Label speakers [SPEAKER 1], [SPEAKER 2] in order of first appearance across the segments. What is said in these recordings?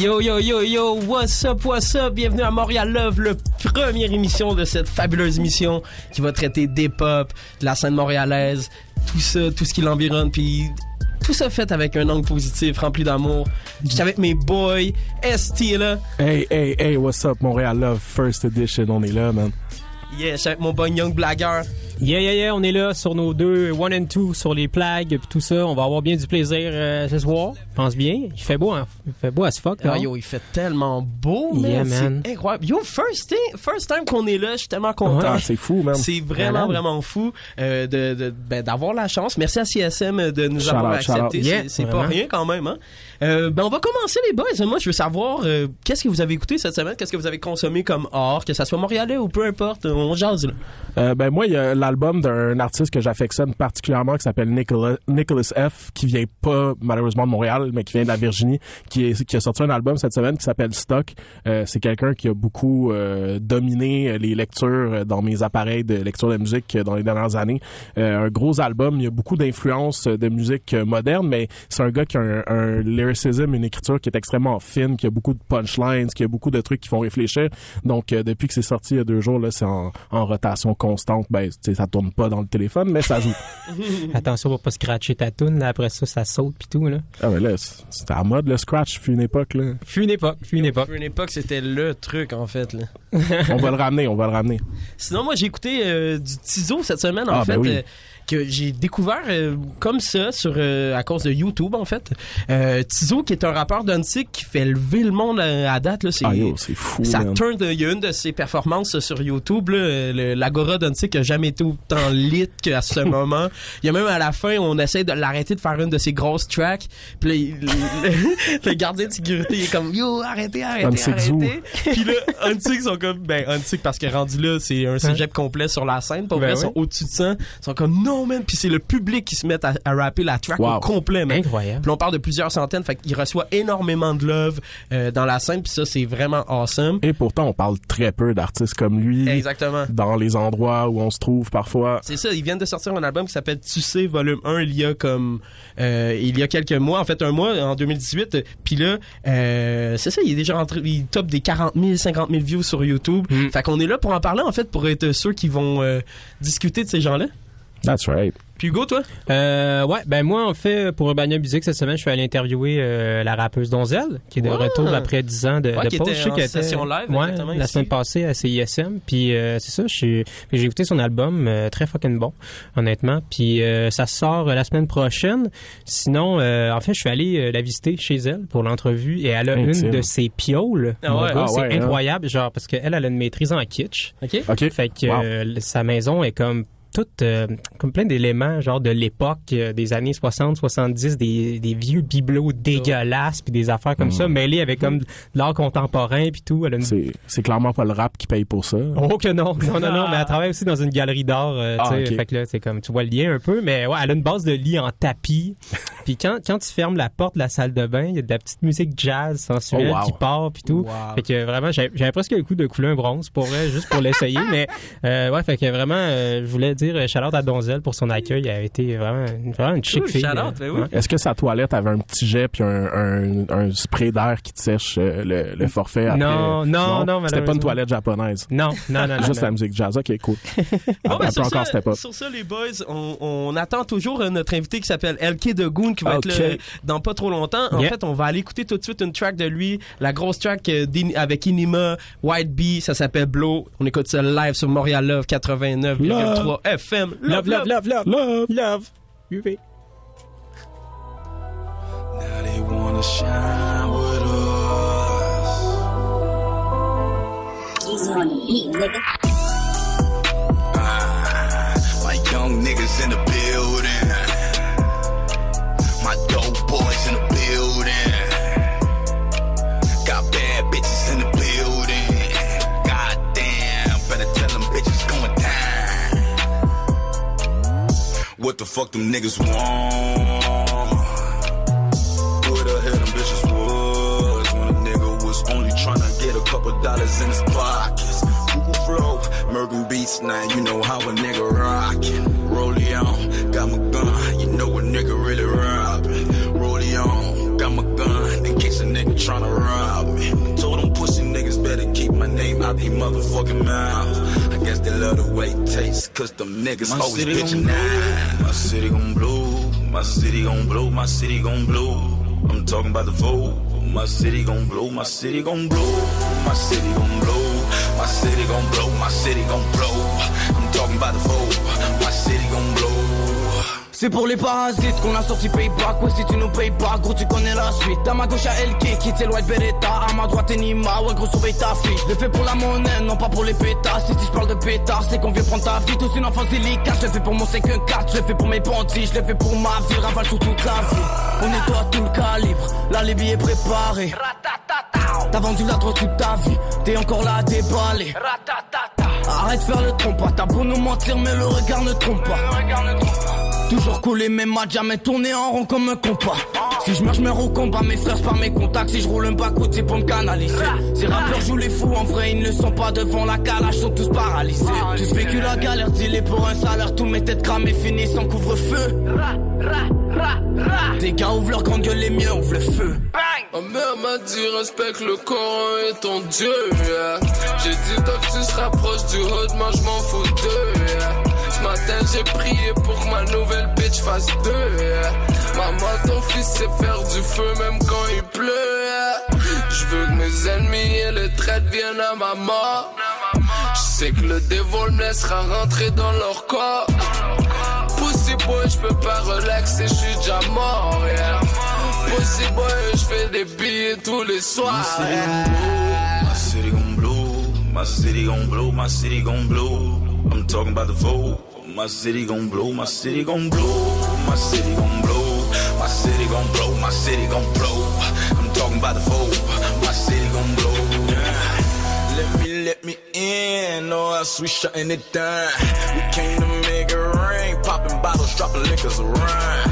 [SPEAKER 1] Yo, yo, yo, yo, what's up, what's up? Bienvenue à Montréal Love, le première émission de cette fabuleuse émission qui va traiter des pop, de la scène montréalaise, tout ça, tout ce qui l'environne, puis tout ça fait avec un angle positif, rempli d'amour. J'étais avec mes boys, ST là.
[SPEAKER 2] Hey, hey, hey, what's up, Montréal Love, first edition, on est là, man.
[SPEAKER 1] Yeah, j'étais avec mon boy Young Blagger.
[SPEAKER 3] Yeah, yeah, yeah, on est là sur nos deux one and two sur les plagues puis tout ça. On va avoir bien du plaisir euh, ce soir. Je pense bien. Il fait beau, hein? Il fait beau as fuck.
[SPEAKER 1] Ah,
[SPEAKER 3] non?
[SPEAKER 1] yo, il fait tellement beau,
[SPEAKER 3] Yeah,
[SPEAKER 1] man.
[SPEAKER 3] man.
[SPEAKER 1] C'est incroyable. Yo, first, thing- first time qu'on est là, je suis tellement content.
[SPEAKER 2] Ah, c'est fou, man.
[SPEAKER 1] C'est vraiment, vraiment fou euh, de, de- ben, d'avoir la chance. Merci à CSM de nous
[SPEAKER 2] Shout
[SPEAKER 1] avoir
[SPEAKER 2] out,
[SPEAKER 1] accepté.
[SPEAKER 3] Yeah,
[SPEAKER 1] c'est c'est pas rien quand même. Hein? Euh, ben, on va commencer les boys. Moi, je veux savoir euh, qu'est-ce que vous avez écouté cette semaine, qu'est-ce que vous avez consommé comme art, que ça soit montréalais ou peu importe. On jase là.
[SPEAKER 2] Euh, ben moi, il y a l'album d'un artiste que j'affectionne particulièrement qui s'appelle Nicolas, Nicholas F, qui vient pas malheureusement de Montréal, mais qui vient de la Virginie, qui, a sorti un album cette semaine qui s'appelle Stock. C'est quelqu'un qui a beaucoup dominé les lectures dans mes appareils de lecture de musique dans les dernières années. Un gros album, il y a beaucoup d'influences de musique moderne, mais c'est un gars qui a un, un lyricism, une écriture qui est extrêmement fine, qui a beaucoup de punchlines, qui a beaucoup de trucs qui font réfléchir. Donc euh, depuis que c'est sorti il y a deux jours, là, c'est en, en rotation constante. Ben, tu sais, ça tourne pas dans le téléphone, mais ça joue.
[SPEAKER 3] Attention pour pas scratcher ta toune. là. Après ça, ça saute puis tout. Là.
[SPEAKER 2] ah ben là, c'est- c'était à mode le scratch, fut une époque là.
[SPEAKER 3] Fut une époque. Fut une époque.
[SPEAKER 1] Pour une époque, c'était le truc en fait. Là.
[SPEAKER 2] On va le ramener, on va le ramener.
[SPEAKER 1] Sinon, moi, j'ai écouté euh, du Tizo cette semaine, en
[SPEAKER 2] Ah,
[SPEAKER 1] fait,
[SPEAKER 2] ben oui.
[SPEAKER 1] euh, que j'ai découvert euh, comme ça sur euh, à cause de YouTube, en fait. Euh, Tizo, qui est un rappeur d'Antic qui fait lever le monde à, à date, là, c'est
[SPEAKER 2] Ah fou.
[SPEAKER 1] ça
[SPEAKER 2] man.
[SPEAKER 1] turn de- il y a une de ses performances sur YouTube, là, le- l'Agora d'Antic a jamais été autant lit qu'à ce moment. Il y a même à la fin, on essaie de l'arrêter de faire une de ses grosses tracks. Puis le, le gardien de sécurité est comme yo arrêtez arrêtez
[SPEAKER 2] Antic
[SPEAKER 1] arrêtez. Puis là Antic sont comme ben Antic parce que rendu là c'est un cégep complet sur la scène. Pour
[SPEAKER 3] Ben
[SPEAKER 1] vrai,
[SPEAKER 3] oui.
[SPEAKER 1] sont au-dessus de ça. Ils sont comme non man. Puis c'est le public qui se met à, à rapper la track
[SPEAKER 2] Wow.
[SPEAKER 1] au complet man.
[SPEAKER 3] Incroyable.
[SPEAKER 1] Puis on parle de plusieurs centaines, fait qu'il reçoit énormément de love euh, dans la scène, puis ça c'est vraiment awesome.
[SPEAKER 2] Et pourtant, on parle très peu d'artistes comme lui
[SPEAKER 1] Exactement.
[SPEAKER 2] dans les endroits où on se trouve parfois.
[SPEAKER 1] C'est ça, ils viennent de sortir un album qui s'appelle Tu sais volume 1 il y a comme euh, il y a quelques mois, en fait un mois en 2018, puis là euh, c'est ça, il est déjà rentré il top des 40 000, 50 000 views sur YouTube.
[SPEAKER 3] Mm.
[SPEAKER 1] Fait qu'on est là pour en parler en fait pour être ceux qui vont euh, discuter de ces gens-là.
[SPEAKER 2] That's right.
[SPEAKER 1] Puis Hugo toi?
[SPEAKER 3] Euh, ouais, ben moi, en fait, pour Urbania Music, cette semaine, je suis allé interviewer euh, la rappeuse Donzel, qui est de
[SPEAKER 1] Ouais.
[SPEAKER 3] retour après 10 ans de,
[SPEAKER 1] Ouais,
[SPEAKER 3] de
[SPEAKER 1] qui
[SPEAKER 3] pause.
[SPEAKER 1] était
[SPEAKER 3] Je sais
[SPEAKER 1] en session live,
[SPEAKER 3] ouais, la
[SPEAKER 1] ici.
[SPEAKER 3] semaine passée à CISM. Puis euh, c'est ça, je suis- j'ai écouté son album, euh, très fucking bon, honnêtement. Puis euh, ça sort euh, la semaine prochaine. Sinon, euh, en fait, je suis allé euh, la visiter chez elle pour l'entrevue et elle a
[SPEAKER 2] Intime.
[SPEAKER 3] une de ses pioles.
[SPEAKER 1] Ah
[SPEAKER 2] Ah
[SPEAKER 3] c'est
[SPEAKER 2] ouais, hein.
[SPEAKER 3] incroyable, genre parce qu'elle elle a une maîtrise en kitsch.
[SPEAKER 1] OK
[SPEAKER 2] OK.
[SPEAKER 3] Fait que
[SPEAKER 2] Wow.
[SPEAKER 3] euh, sa maison est comme toute euh, comme plein d'éléments genre de l'époque euh, des années 60 70 des, des vieux bibelots dégueulasses puis des affaires comme
[SPEAKER 2] Mm.
[SPEAKER 3] ça mêlées avec comme de l'art contemporain puis tout une...
[SPEAKER 2] C'est, c'est clairement pas le rap qui paye pour ça.
[SPEAKER 3] Oh que non, non, non, non, mais elle travaille aussi dans une galerie d'art, euh,
[SPEAKER 2] Ah,
[SPEAKER 3] fait que là, c'est comme, tu vois le lien un peu, mais ouais, elle a une base de lit en tapis, Puis quand, quand tu fermes la porte de la salle de bain, il y a de la petite musique jazz sensuelle
[SPEAKER 2] Oh, wow.
[SPEAKER 3] qui part puis tout.
[SPEAKER 1] Wow.
[SPEAKER 3] Fait que vraiment, j'avais j'avais presque le coup de couler un bronze pour vrai, juste pour l'essayer. mais euh, ouais, fait que vraiment, euh, je voulais dire euh, shout-out à Donzel pour son accueil. Elle a été vraiment, vraiment une chic
[SPEAKER 1] Cool,
[SPEAKER 3] fille. euh,
[SPEAKER 1] ben oui.
[SPEAKER 2] Est-ce que sa toilette avait un petit jet puis un, un, un spray d'air qui te sèche euh, le, le forfait après?
[SPEAKER 3] Non, non, non,
[SPEAKER 2] C'était pas une toilette japonaise.
[SPEAKER 3] Non, non, non, non.
[SPEAKER 2] Juste
[SPEAKER 3] non.
[SPEAKER 2] la musique jazz. Ok, cool.
[SPEAKER 1] Bon, ben, sur,
[SPEAKER 2] encore
[SPEAKER 1] ça, sur ça, les boys, on, on attend toujours euh, notre invité qui s'appelle LK de Goon qui va
[SPEAKER 2] Ok.
[SPEAKER 1] être là dans pas trop longtemps. En
[SPEAKER 3] Yeah.
[SPEAKER 1] fait, on va aller écouter tout de suite une track de lui, la grosse track euh, d'In- avec Inima, White Bee, ça s'appelle Blow. On écoute ça live sur Montréal Love 89,3 FM.
[SPEAKER 3] Love, love, love, love,
[SPEAKER 2] Love.
[SPEAKER 3] love. UV.
[SPEAKER 4] Now they wanna shine with us.
[SPEAKER 5] Easy on the beat, nigga.
[SPEAKER 4] Ah, my young niggas in the the fuck them niggas want? Who the hell them bitches was when a nigga was only trying to get a couple dollars in his pockets? Google flow, Mergen beats, now you know how a nigga rockin'. Roll it on, got my gun, you know a nigga really robbing. Roll it on, got my gun, in case a nigga tryna rob me. Better keep my name out they motherfucking mouth. I guess they love the way it tastes, cause them niggas
[SPEAKER 6] My
[SPEAKER 4] always bitchin' now. My city gon' blow, my city gon' blow, my city gon' blow. I'm talking about the vote. My city gon' blow, my city gon' blow, my city gon' blow, my city gon' blow, my city gon' blow. I'm talking about the vote. My city gon' blow.
[SPEAKER 6] C'est pour les parasites qu'on a sorti payback. Ouais, si tu nous payes pas, gros, tu connais la suite. À ma gauche, à LK, qui t'es White Beretta. À ma droite, Enima, ouais, gros, surveille ta fille. Je le fais pour la monnaie, non pas pour les pétasses. Et si je parle de pétard, c'est qu'on vient prendre ta vie. Tous une enfance délicate. Je le fais pour mon 5-4, je le fais pour mes bandits. Je le fais pour ma vie, ravale sur toute la vie. On nettoie tout le calibre, là, les billets préparés. T'as vendu la drogue toute ta vie, t'es encore là à déballer. Arrête de faire le trompe pas, t'as beau nous mentir, mais le regard ne trompe pas. Toujours collé, même match, jamais tourné en rond comme un compas. Si je meurs, je meurs combat, mes frères, par mes contacts. Si je roule un bas c'est pour me canaliser. Ces rappeurs jouent les fous, en vrai, ils ne sont pas devant la calage, sont tous paralysés. Tous vécu la galère, dealé pour un salaire, tous mes têtes cramées finissent en couvre-feu. Des gars ouvrent leur grande gueule, les miens ouvrent le feu.
[SPEAKER 7] Ma mère m'a dit respecte le Coran et ton Dieu. J'ai dit toi que tu se rapproches du hood, moi je m'en fous d'eux. Ce matin j'ai prié pour que ma nouvelle bitch fasse deux. Maman, ton fils sait faire du feu même quand il pleut. Je veux que mes ennemis et les traites viennent à ma mort. Je sais que le dévol me laissera rentrer dans leur corps. Pussy boy, je peux pas relaxer, je suis déjà mort. yeah. Pussy boy, je fais des billets tous les soirs.
[SPEAKER 4] My city gon' blow, my city gon' blow, my city gon' blow. I'm talking about the vote. My city gon' blow, my city gon' blow, my city gon' blow, my city gon' blow, my city gon' blow. I'm talking about the vote. My city gon' blow. Let me, let me in, or else we shutting it down. We came to make it rain, popping bottles, dropping liquors around.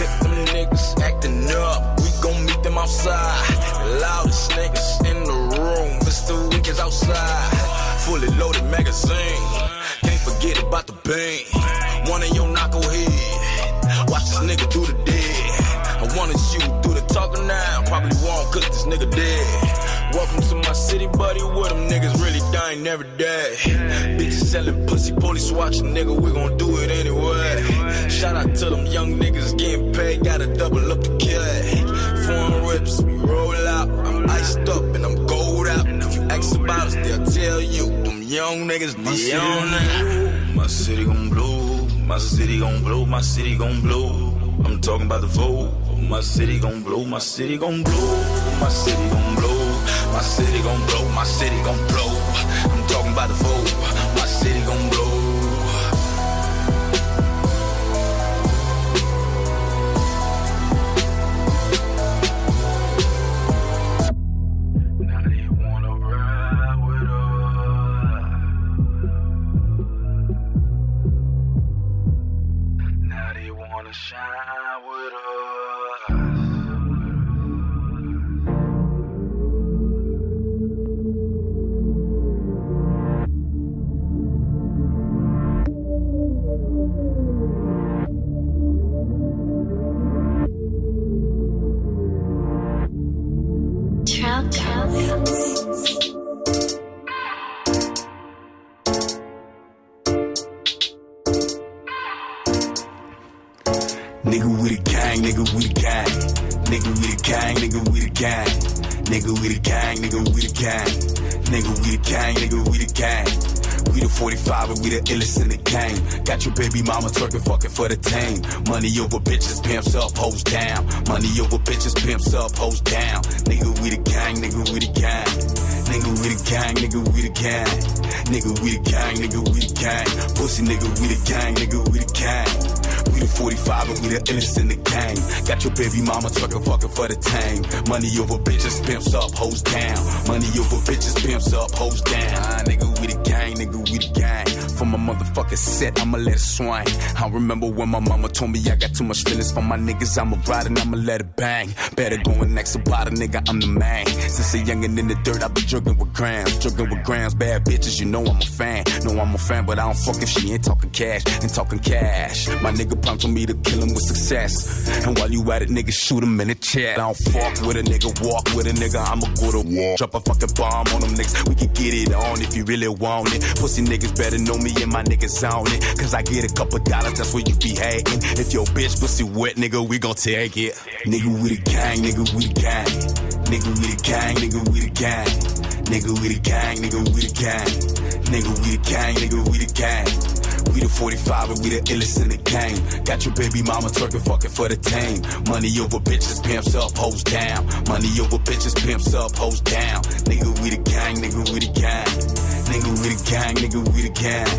[SPEAKER 4] Hit them niggas acting up, we gon' meet them outside. Loudest niggas in the room, Mr. Week is outside. Fully loaded magazine, forget about the bang. One of your knucklehead, watch this nigga do the dead. I wanted you do the talking now, probably won't cause this nigga dead. Welcome to my city, buddy, where them niggas really dying every day. Bitches selling pussy, police watching, nigga, we gon' do it anyway. Shout out to them young niggas getting paid, gotta double up the cake. Foreign rips, we roll out, I'm iced up and I'm gold out. If you ask about us, they'll tell you, young niggas, that. My city gon' blow, my city gon' blow, my city gon' blow. I'm talking about the vote. My city gon' blow, my city gon' blow, my city gon' blow, my city gon' blow, my city gon' blow. I'm talking about the vote. My city gon' blow.
[SPEAKER 8] Got your baby mama twerking fucking for the tame. Money over bitches, pimps up, hoes down. Money over bitches, pimps up, hoes down. Nigga with a gang, nigga with a gang. Nigga with a gang, nigga with a gang. Nigga with a gang, nigga with a gang. Pussy nigga with a gang, nigga with a gang. We the 45 and we the illest in the game. Got your baby mama twerking fucking for the tame. Money over bitches, pimps up, hoes down. Money over bitches, pimps up, hoes down. Ah, nigga with a gang, nigga a gang. From my motherfucking set, I'ma let it swing. I remember when my mama told me I got too much feelings for my niggas. I'ma ride and I'ma let it bang. Better going next about a nigga, I'm the man. Since a youngin' in the dirt, I been jugging with grams. Jugging with grams, bad bitches, you know I'm a fan. Know I'm a fan, but I don't fuck if she ain't talking cash. Ain't talking cash. My nigga prompted me to kill him with success. And while you at it, nigga, shoot him in the chest. I don't fuck with a nigga, walk with a nigga, I'ma go to war. Drop a fucking bomb on them niggas. We can get it on if you really want it. Pussy niggas better know me and my niggas on it. Cause I get a couple dollars, that's where you be hating. If your bitch pussy wet, nigga, we gon' take it. Nigga with a gang, nigga with a gang. Nigga with a gang, nigga with a gang. Nigga with a gang, nigga with a gang. Nigga with a gang, nigga with a gang. We the 45 and we the illest in the game. Got your baby mama twerking fucking for the tame. Money over bitches, pimps up, hoes down. Money over bitches, pimps up, hoes down. Nigga with a gang, nigga with a gang. Nigga with a gang, nigga with a gang.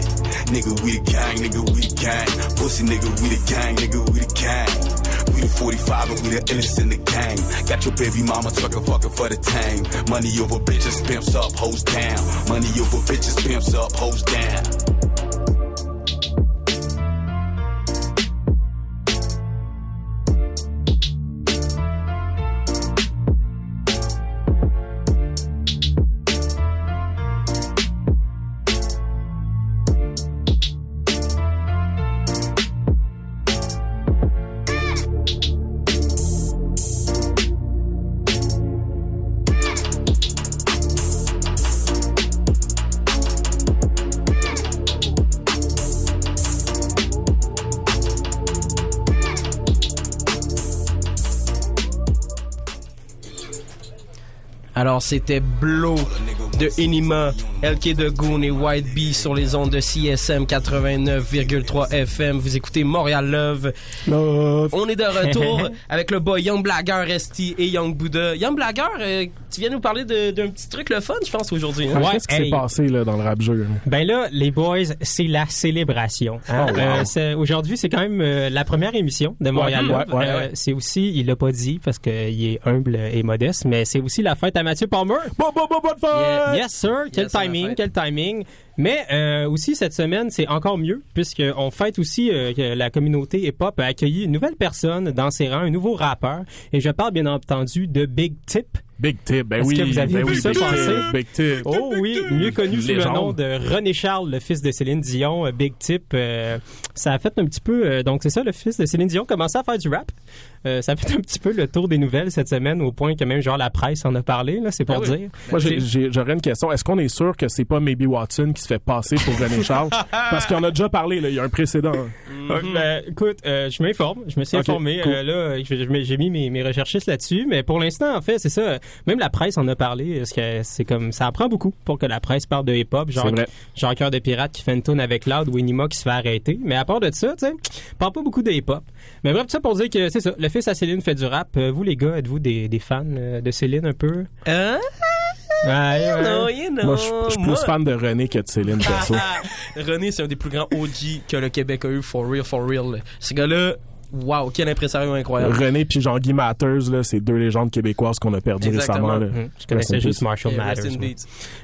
[SPEAKER 8] Nigga with a gang, nigga with a gang. Pussy nigga with a gang, nigga with a gang. We the 45 and we the illest in the game. Got your baby mama twerking fucking for the tame. Money over bitches, pimps up, hoes down. Money over bitches, pimps up, hoes down.
[SPEAKER 1] Alors, c'était Blow de Enima, LK de Goon et White Bee sur les ondes de CSM 89,3 FM. Vous écoutez Montréal Love.
[SPEAKER 2] Love.
[SPEAKER 1] On est de retour avec le boy Young Blagger Esti et Young Buddha. Young Blagger, euh, tu viens nous parler d'un petit truc le fun, je pense, aujourd'hui. hein?
[SPEAKER 3] Ouais,
[SPEAKER 2] Qu'est-ce qui
[SPEAKER 3] hey.
[SPEAKER 2] s'est passé là, dans le rap jeu?
[SPEAKER 3] Ben là, les boys, c'est la célébration. hein?
[SPEAKER 2] Oh, wow.
[SPEAKER 3] Euh, Aujourd'hui, c'est quand même euh, la première émission de Montréal.
[SPEAKER 2] Ouais,
[SPEAKER 3] Love.
[SPEAKER 2] ouais, ouais,
[SPEAKER 3] Euh,
[SPEAKER 2] ouais.
[SPEAKER 3] C'est aussi, il l'a pas dit parce qu'il est humble et modeste, mais c'est aussi la fête à Mathieu Palmer.
[SPEAKER 2] Bon, bon, bon, bonne fête!
[SPEAKER 3] Yeah, yes sir, quel
[SPEAKER 1] Yes, la
[SPEAKER 3] timing,
[SPEAKER 1] fête.
[SPEAKER 3] quel timing. Mais euh, aussi cette semaine, c'est encore mieux puisque on fête aussi euh, que la communauté hip-hop a accueilli une nouvelle personne dans ses rangs, un nouveau rappeur. Et je parle bien entendu de Big Tip.
[SPEAKER 2] Big Tip, ben
[SPEAKER 3] Est-ce
[SPEAKER 2] oui.
[SPEAKER 3] que vous aviez
[SPEAKER 2] ben
[SPEAKER 3] vu
[SPEAKER 2] oui,
[SPEAKER 3] ça
[SPEAKER 2] Big
[SPEAKER 3] passer?
[SPEAKER 2] Tip, Big Tip.
[SPEAKER 3] Oh oui, mieux connu sous le nom de René Charles, le fils de Céline Dion, euh, Big Tip. euh, ça a fait un petit peu, euh, donc c'est ça, le fils de Céline Dion commençait à faire du rap. Euh, ça fait un petit peu le tour des nouvelles cette semaine, au point que même genre la presse en a parlé, là, c'est pour
[SPEAKER 1] Ah oui.
[SPEAKER 3] dire.
[SPEAKER 2] Moi, j'aurais une question. Est-ce qu'on est sûr que c'est pas Maybe Watson qui se fait passer pour René Charles? Parce qu'on a déjà parlé, là, il y a un précédent.
[SPEAKER 3] Ouais, ben, écoute, euh, je m'informe, je me suis informé.
[SPEAKER 2] cool.
[SPEAKER 3] euh, là, j'ai mis mes, mes recherchistes là-dessus, mais pour l'instant, en fait, c'est ça. Même la presse en a parlé. Parce que c'est comme ça apprend beaucoup pour que la presse parle de hip-hop. Genre,
[SPEAKER 2] C'est vrai.
[SPEAKER 3] genre Cœur de pirate qui fait une tune avec Loud ou Enima qui se fait arrêter. Mais à part de ça, tu sais, parle pas beaucoup de hip-hop. Mais bref, tout ça pour dire que c'est ça. Le fils à Céline fait du rap. Euh, vous les gars, êtes-vous des, des fans euh, de Céline un peu?
[SPEAKER 1] Hein?
[SPEAKER 3] Ouais, ouais.
[SPEAKER 1] Non, you know.
[SPEAKER 2] Moi, je je suis plus
[SPEAKER 1] Moi-
[SPEAKER 2] fan de René que de Céline, perso.
[SPEAKER 1] René, c'est un des plus grands OG que le Québec a eu, for real, for real. Ce gars-là, wow, quel impresario incroyable.
[SPEAKER 2] René puis Jean-Guy Matters, là, c'est deux légendes québécoises qu'on a perdues récemment. Là.
[SPEAKER 3] Hum, Je connaissais
[SPEAKER 2] Rest
[SPEAKER 3] juste. Marshall Matters. moi.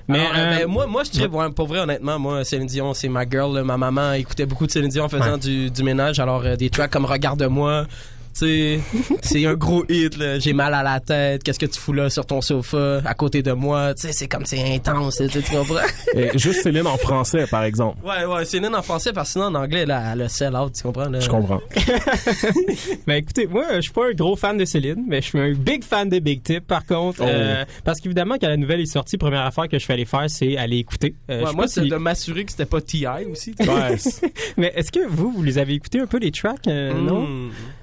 [SPEAKER 3] Mais,
[SPEAKER 1] Alors,
[SPEAKER 3] euh,
[SPEAKER 1] ben, moi, moi, je dirais, ouais, pour vrai, honnêtement, moi, Céline Dion, c'est ma girl. là. Ma maman écoutait beaucoup de Céline Dion en faisant
[SPEAKER 3] Ouais.
[SPEAKER 1] du, du ménage. Alors, euh, des tracks comme Regarde-moi, sais, c'est un gros hit, là. J'ai mal à la tête. Qu'est-ce que tu fous là sur ton sofa à côté de moi? Tu sais, c'est comme c'est intense, tu comprends?
[SPEAKER 2] Et juste Céline en français, par exemple.
[SPEAKER 1] ouais, ouais, une en français parce que sinon en anglais, là, elle a sell out, tu comprends? Là?
[SPEAKER 2] Je comprends.
[SPEAKER 3] Ben écoutez, moi je suis pas un gros fan de Céline, mais je suis un big fan de Big Tip par contre.
[SPEAKER 2] Oh.
[SPEAKER 3] Euh, parce qu'évidemment quand la nouvelle est sortie, première affaire que je suis allé faire, c'est aller écouter. Euh,
[SPEAKER 1] Ouais, moi, c'est
[SPEAKER 3] si-
[SPEAKER 1] de m'assurer que c'était pas T.I. aussi.
[SPEAKER 2] Ouais,
[SPEAKER 3] Mais est-ce que vous, vous les avez écoutés un peu les tracks euh, Non?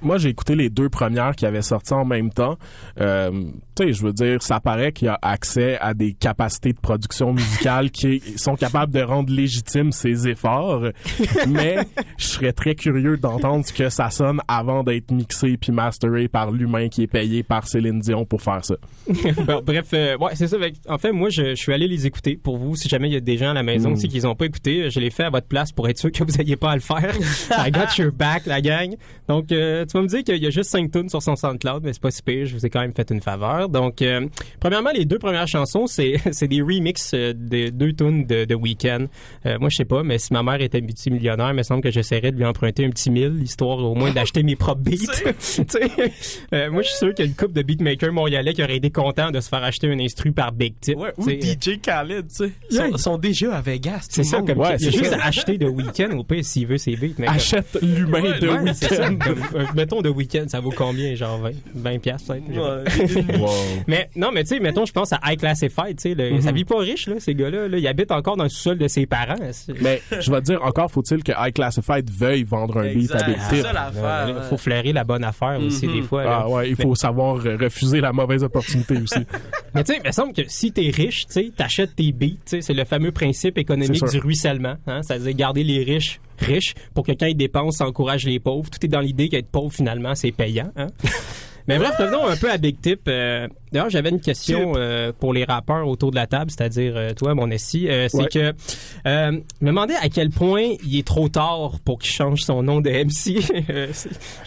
[SPEAKER 2] Moi, j'ai écouté les deux premières qui avaient sorti en même temps. Euh, tu sais, je veux dire, ça paraît qu'il y a accès à des capacités de production musicale qui sont capables de rendre légitimes ses efforts. Mais je serais très curieux d'entendre ce que ça sonne avant d'être mixé puis masteré par l'humain qui est payé par Céline Dion pour faire ça.
[SPEAKER 3] Bon, bref, euh, ouais, c'est ça. En fait, moi, je, je suis allé les écouter pour vous. Si jamais il y a des gens à la maison
[SPEAKER 2] Mm.
[SPEAKER 3] aussi qui les ont pas écoutés, je l'ai fait à votre place pour être sûr que vous n'ayez pas à le faire. I got your back, la gang. Donc, euh, tu vas me dire qu'il y a juste 5 tunes sur son SoundCloud, mais c'est pas si pire. Je vous ai quand même fait une faveur. Donc, euh, premièrement, les deux premières chansons, c'est c'est des remixes euh, de deux tunes de, de Weekend. Euh, moi, je sais pas, mais si ma mère était multimillionnaire, il me semble que j'essaierais de lui emprunter un petit mille, histoire au moins d'acheter mes propres beats. Tu euh, moi, je suis sûr qu'il y a une couple de beatmakers montréalais qui auraient été contents de se faire acheter un instru par Big Tip.
[SPEAKER 1] Ouais,
[SPEAKER 3] tu
[SPEAKER 1] ou DJ Khaled, tu sais.
[SPEAKER 3] Yeah.
[SPEAKER 1] Sont, sont déjà à Vegas.
[SPEAKER 3] C'est ça, comme
[SPEAKER 2] Ouais,
[SPEAKER 3] il y a
[SPEAKER 2] c'est
[SPEAKER 3] juste acheter de week-end au pire s'il veut ses beats.
[SPEAKER 2] Achète l'humain
[SPEAKER 1] Ouais,
[SPEAKER 2] de
[SPEAKER 3] Ouais, ça. Mettons de week-end, ça vaut combien? Genre 20, 20 piastres peut-être?
[SPEAKER 1] Ouais.
[SPEAKER 2] Wow.
[SPEAKER 3] Mais non, mais tu sais, mettons, je pense à High Classified, tu sais, le-
[SPEAKER 2] Mhm.
[SPEAKER 3] ça vit pas riche, là, ces gars-là. Là, ils habitent encore dans le sous-sol de ses parents. C'est-
[SPEAKER 2] Mais je vais te dire, encore faut-il que High Classified veuille vendre un beat à
[SPEAKER 1] Exact. C'est
[SPEAKER 2] Tip.
[SPEAKER 1] ça l'affaire.
[SPEAKER 3] Euh, faut flairer la bonne affaire aussi,
[SPEAKER 1] Mhm.
[SPEAKER 3] des fois. là.
[SPEAKER 2] Ah ouais, il faut savoir refuser la mauvaise opportunité aussi.
[SPEAKER 3] Mais tu sais, il me semble que si t'es riche, tu sais, t'achètes tes beats, tu sais, c'est le fameux principe économique du ruissellement, hein, c'est-à-dire garder les riches riches pour que quand ils dépensent, ça encourage les pauvres. Tout est dans l'idée qu'être pauvre, finalement, c'est payant. Hein? Mais bref, revenons un peu à Big Tip. Euh, D'ailleurs, j'avais une question euh, pour les rappeurs autour de la table, c'est-à-dire euh, toi, mon essie. Euh, c'est
[SPEAKER 2] Ouais.
[SPEAKER 3] que euh, me demander à quel point il est trop tard pour qu'il change son nom de MC.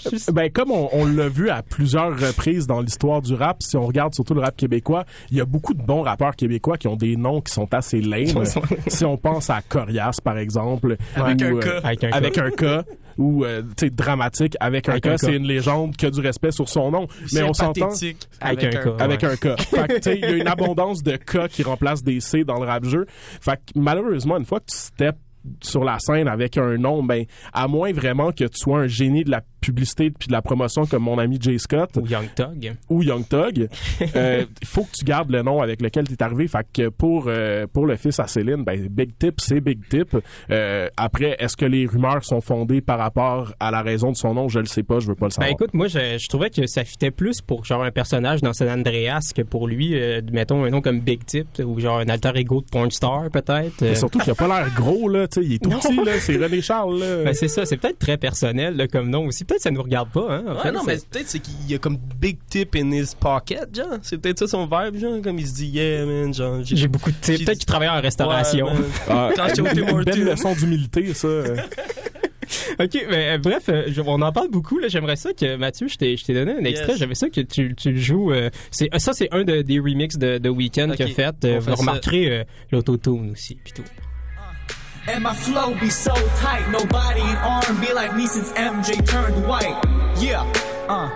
[SPEAKER 3] Juste-
[SPEAKER 2] Ben comme on, on l'a vu à plusieurs reprises dans l'histoire du rap, si on regarde surtout le rap québécois, il y a beaucoup de bons rappeurs québécois qui ont des noms qui sont assez lame. si on pense à Corias par exemple,
[SPEAKER 1] Avec
[SPEAKER 2] ou,
[SPEAKER 1] un K.
[SPEAKER 3] avec un
[SPEAKER 2] avec
[SPEAKER 3] cas.
[SPEAKER 2] un cas ou euh, tu sais dramatique avec un
[SPEAKER 3] Avec
[SPEAKER 2] cas,
[SPEAKER 3] un cas.
[SPEAKER 2] c'est une légende qui a du respect sur son nom, mais on s'entend
[SPEAKER 1] Sympathétique
[SPEAKER 3] Avec un
[SPEAKER 2] avec Un. Fait que, il y a une abondance de cas qui remplacent des C dans le rap jeu. Fait que, malheureusement, une fois que tu steps sur la scène avec un nom, ben, à moins vraiment que tu sois un génie de la publicité puis de la promotion comme mon ami Jay Scott
[SPEAKER 3] Ou Young Thug.
[SPEAKER 2] ou Young Thug, euh, il faut que tu gardes le nom avec lequel tu es arrivé. Fait que pour euh, pour le fils à Céline, ben Big Tip, c'est Big Tip. Euh, après, est-ce que les rumeurs sont fondées par rapport à la raison de son nom? Je le sais pas, je veux pas le
[SPEAKER 3] Ben
[SPEAKER 2] savoir.
[SPEAKER 3] écoute, moi je, je trouvais que ça fitait plus pour genre un personnage dans San Andreas que pour lui, mettons un nom comme Big Tip ou genre un alter ego de porn star peut-être.
[SPEAKER 2] Surtout qu'il a pas l'air gros là, tu sais, il est tout
[SPEAKER 3] Non.
[SPEAKER 2] petit là, c'est René Charles là.
[SPEAKER 3] ben, c'est ça, c'est peut-être très personnel là, comme nom aussi. Peut-être que ça nous regarde pas, hein. en
[SPEAKER 1] Ouais,
[SPEAKER 3] fait,
[SPEAKER 1] non,
[SPEAKER 3] c'est-
[SPEAKER 1] mais peut-être c'est qu'il y a comme big tip in his pocket, genre. C'est peut-être ça son vibe, genre. Comme il se dit, yeah, man, genre.
[SPEAKER 3] j'ai beaucoup de tips. Peut-être qu'il travaille en restauration.
[SPEAKER 1] Ouais.
[SPEAKER 2] Ah,
[SPEAKER 1] Quand j'étais au
[SPEAKER 2] belle leçon d'humilité ça.
[SPEAKER 3] ok, mais euh, bref, euh, je- on en parle beaucoup. Là, j'aimerais ça que Mathieu, je t'ai, je t'ai donné un extrait.
[SPEAKER 1] Yes.
[SPEAKER 3] J'avais ça que tu, tu le joues. euh, c'est ça, c'est un de- des remixes de, de Weekend
[SPEAKER 1] Ok,
[SPEAKER 3] qu'il a fait. Euh,
[SPEAKER 1] on
[SPEAKER 3] vous
[SPEAKER 1] fait ça.
[SPEAKER 3] remarquerez euh, l'autotune aussi, puis tout.
[SPEAKER 5] And my flow be so tight, nobody in R&B like me since MJ turned white. Yeah, uh.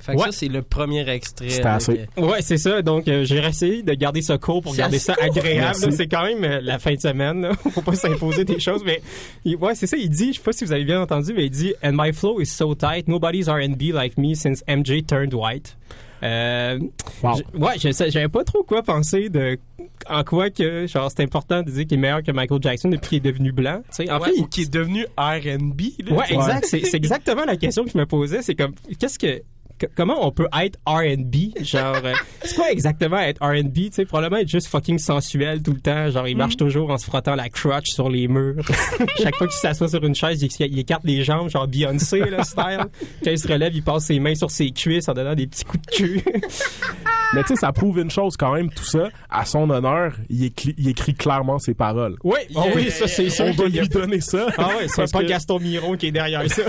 [SPEAKER 1] Fait que
[SPEAKER 3] Ouais.
[SPEAKER 1] ça, c'est le premier extrait.
[SPEAKER 2] C'était assez.
[SPEAKER 3] Ouais, c'est ça. Donc, euh, j'ai essayé de garder ça court pour garder ça
[SPEAKER 1] court.
[SPEAKER 3] agréable. C'est quand même euh, la fin de semaine. là. Faut pas s'imposer des choses, mais il- ouais, c'est ça. Il dit, je sais pas si vous avez bien entendu, mais il dit, and my flow is so tight, nobody's R&B like me since MJ turned white. Euh,
[SPEAKER 2] Wow.
[SPEAKER 3] ouais, je sais- j'avais pas trop quoi penser de en quoi que genre c'est important de dire qu'il est meilleur que Michael Jackson depuis qu'il est devenu blanc. Tu sais, en
[SPEAKER 1] ouais,
[SPEAKER 3] fait, il-
[SPEAKER 1] ou qui est devenu R&B.
[SPEAKER 3] Ouais, exact. C'est, exactement la question que je me posais. C'est comme, qu'est-ce que, que- comment on peut être R&B? Genre, euh, c'est quoi exactement être R&B? Tu sais, probablement être juste fucking sensuel tout le temps. Genre, il marche toujours en se frottant la crotch sur les murs. Chaque fois qu'il s'assoit sur une chaise, il, il écarte les jambes, genre Beyoncé, là, style. Quand il se relève, il passe ses mains sur ses cuisses en donnant des petits coups de cul.
[SPEAKER 2] Mais tu sais, ça prouve une chose quand même, tout ça. À son honneur, il, écrit, il écrit clairement ses paroles.
[SPEAKER 3] Oui, oh oui, ça c'est sûr.
[SPEAKER 2] On doit lui donner ça.
[SPEAKER 3] Ah ouais, c'est pas
[SPEAKER 2] que-
[SPEAKER 3] Gaston Miron qui est derrière ça.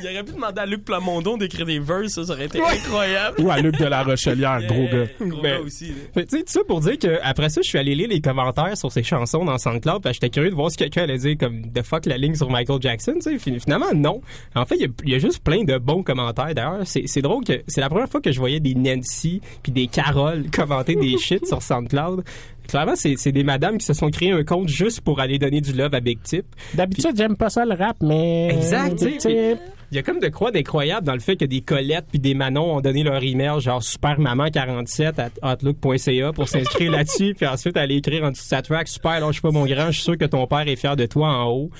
[SPEAKER 1] Il aurait pu demander à Luc Plamondon d'écrire des verses, ça, ça aurait été incroyable.
[SPEAKER 2] Ou à Luc de la Rochelière, gros gars.
[SPEAKER 1] Gros
[SPEAKER 3] Ben,
[SPEAKER 1] gars aussi.
[SPEAKER 3] Tu sais, tout ça pour dire que après ça, je suis allé lire les commentaires sur ses chansons dans SoundCloud, parce que j'étais curieux de voir si quelqu'un allait dire comme the fuck la ligne sur Michael Jackson, tu sais. Fin- Finalement, non. En fait, il y a- il y, a juste plein de bons commentaires. D'ailleurs, c'est c'est drôle que c'est la première fois que je voyais des Nancy puis des Carole commenter des shit sur SoundCloud. Clairement, c'est c'est des madames qui se sont créé un compte juste pour aller donner du love à Big Tip.
[SPEAKER 2] D'habitude, j'aime pas ça le rap, mais.
[SPEAKER 3] Exact, tu sais. Il y a comme de quoi d'incroyable dans le fait que des Colettes puis des Manon ont donné leur email genre supermaman47 à outlook.ca pour s'inscrire là-dessus puis ensuite aller écrire en dessous de sa track super lâche pas mon grand je suis sûr que ton père est fier de toi en haut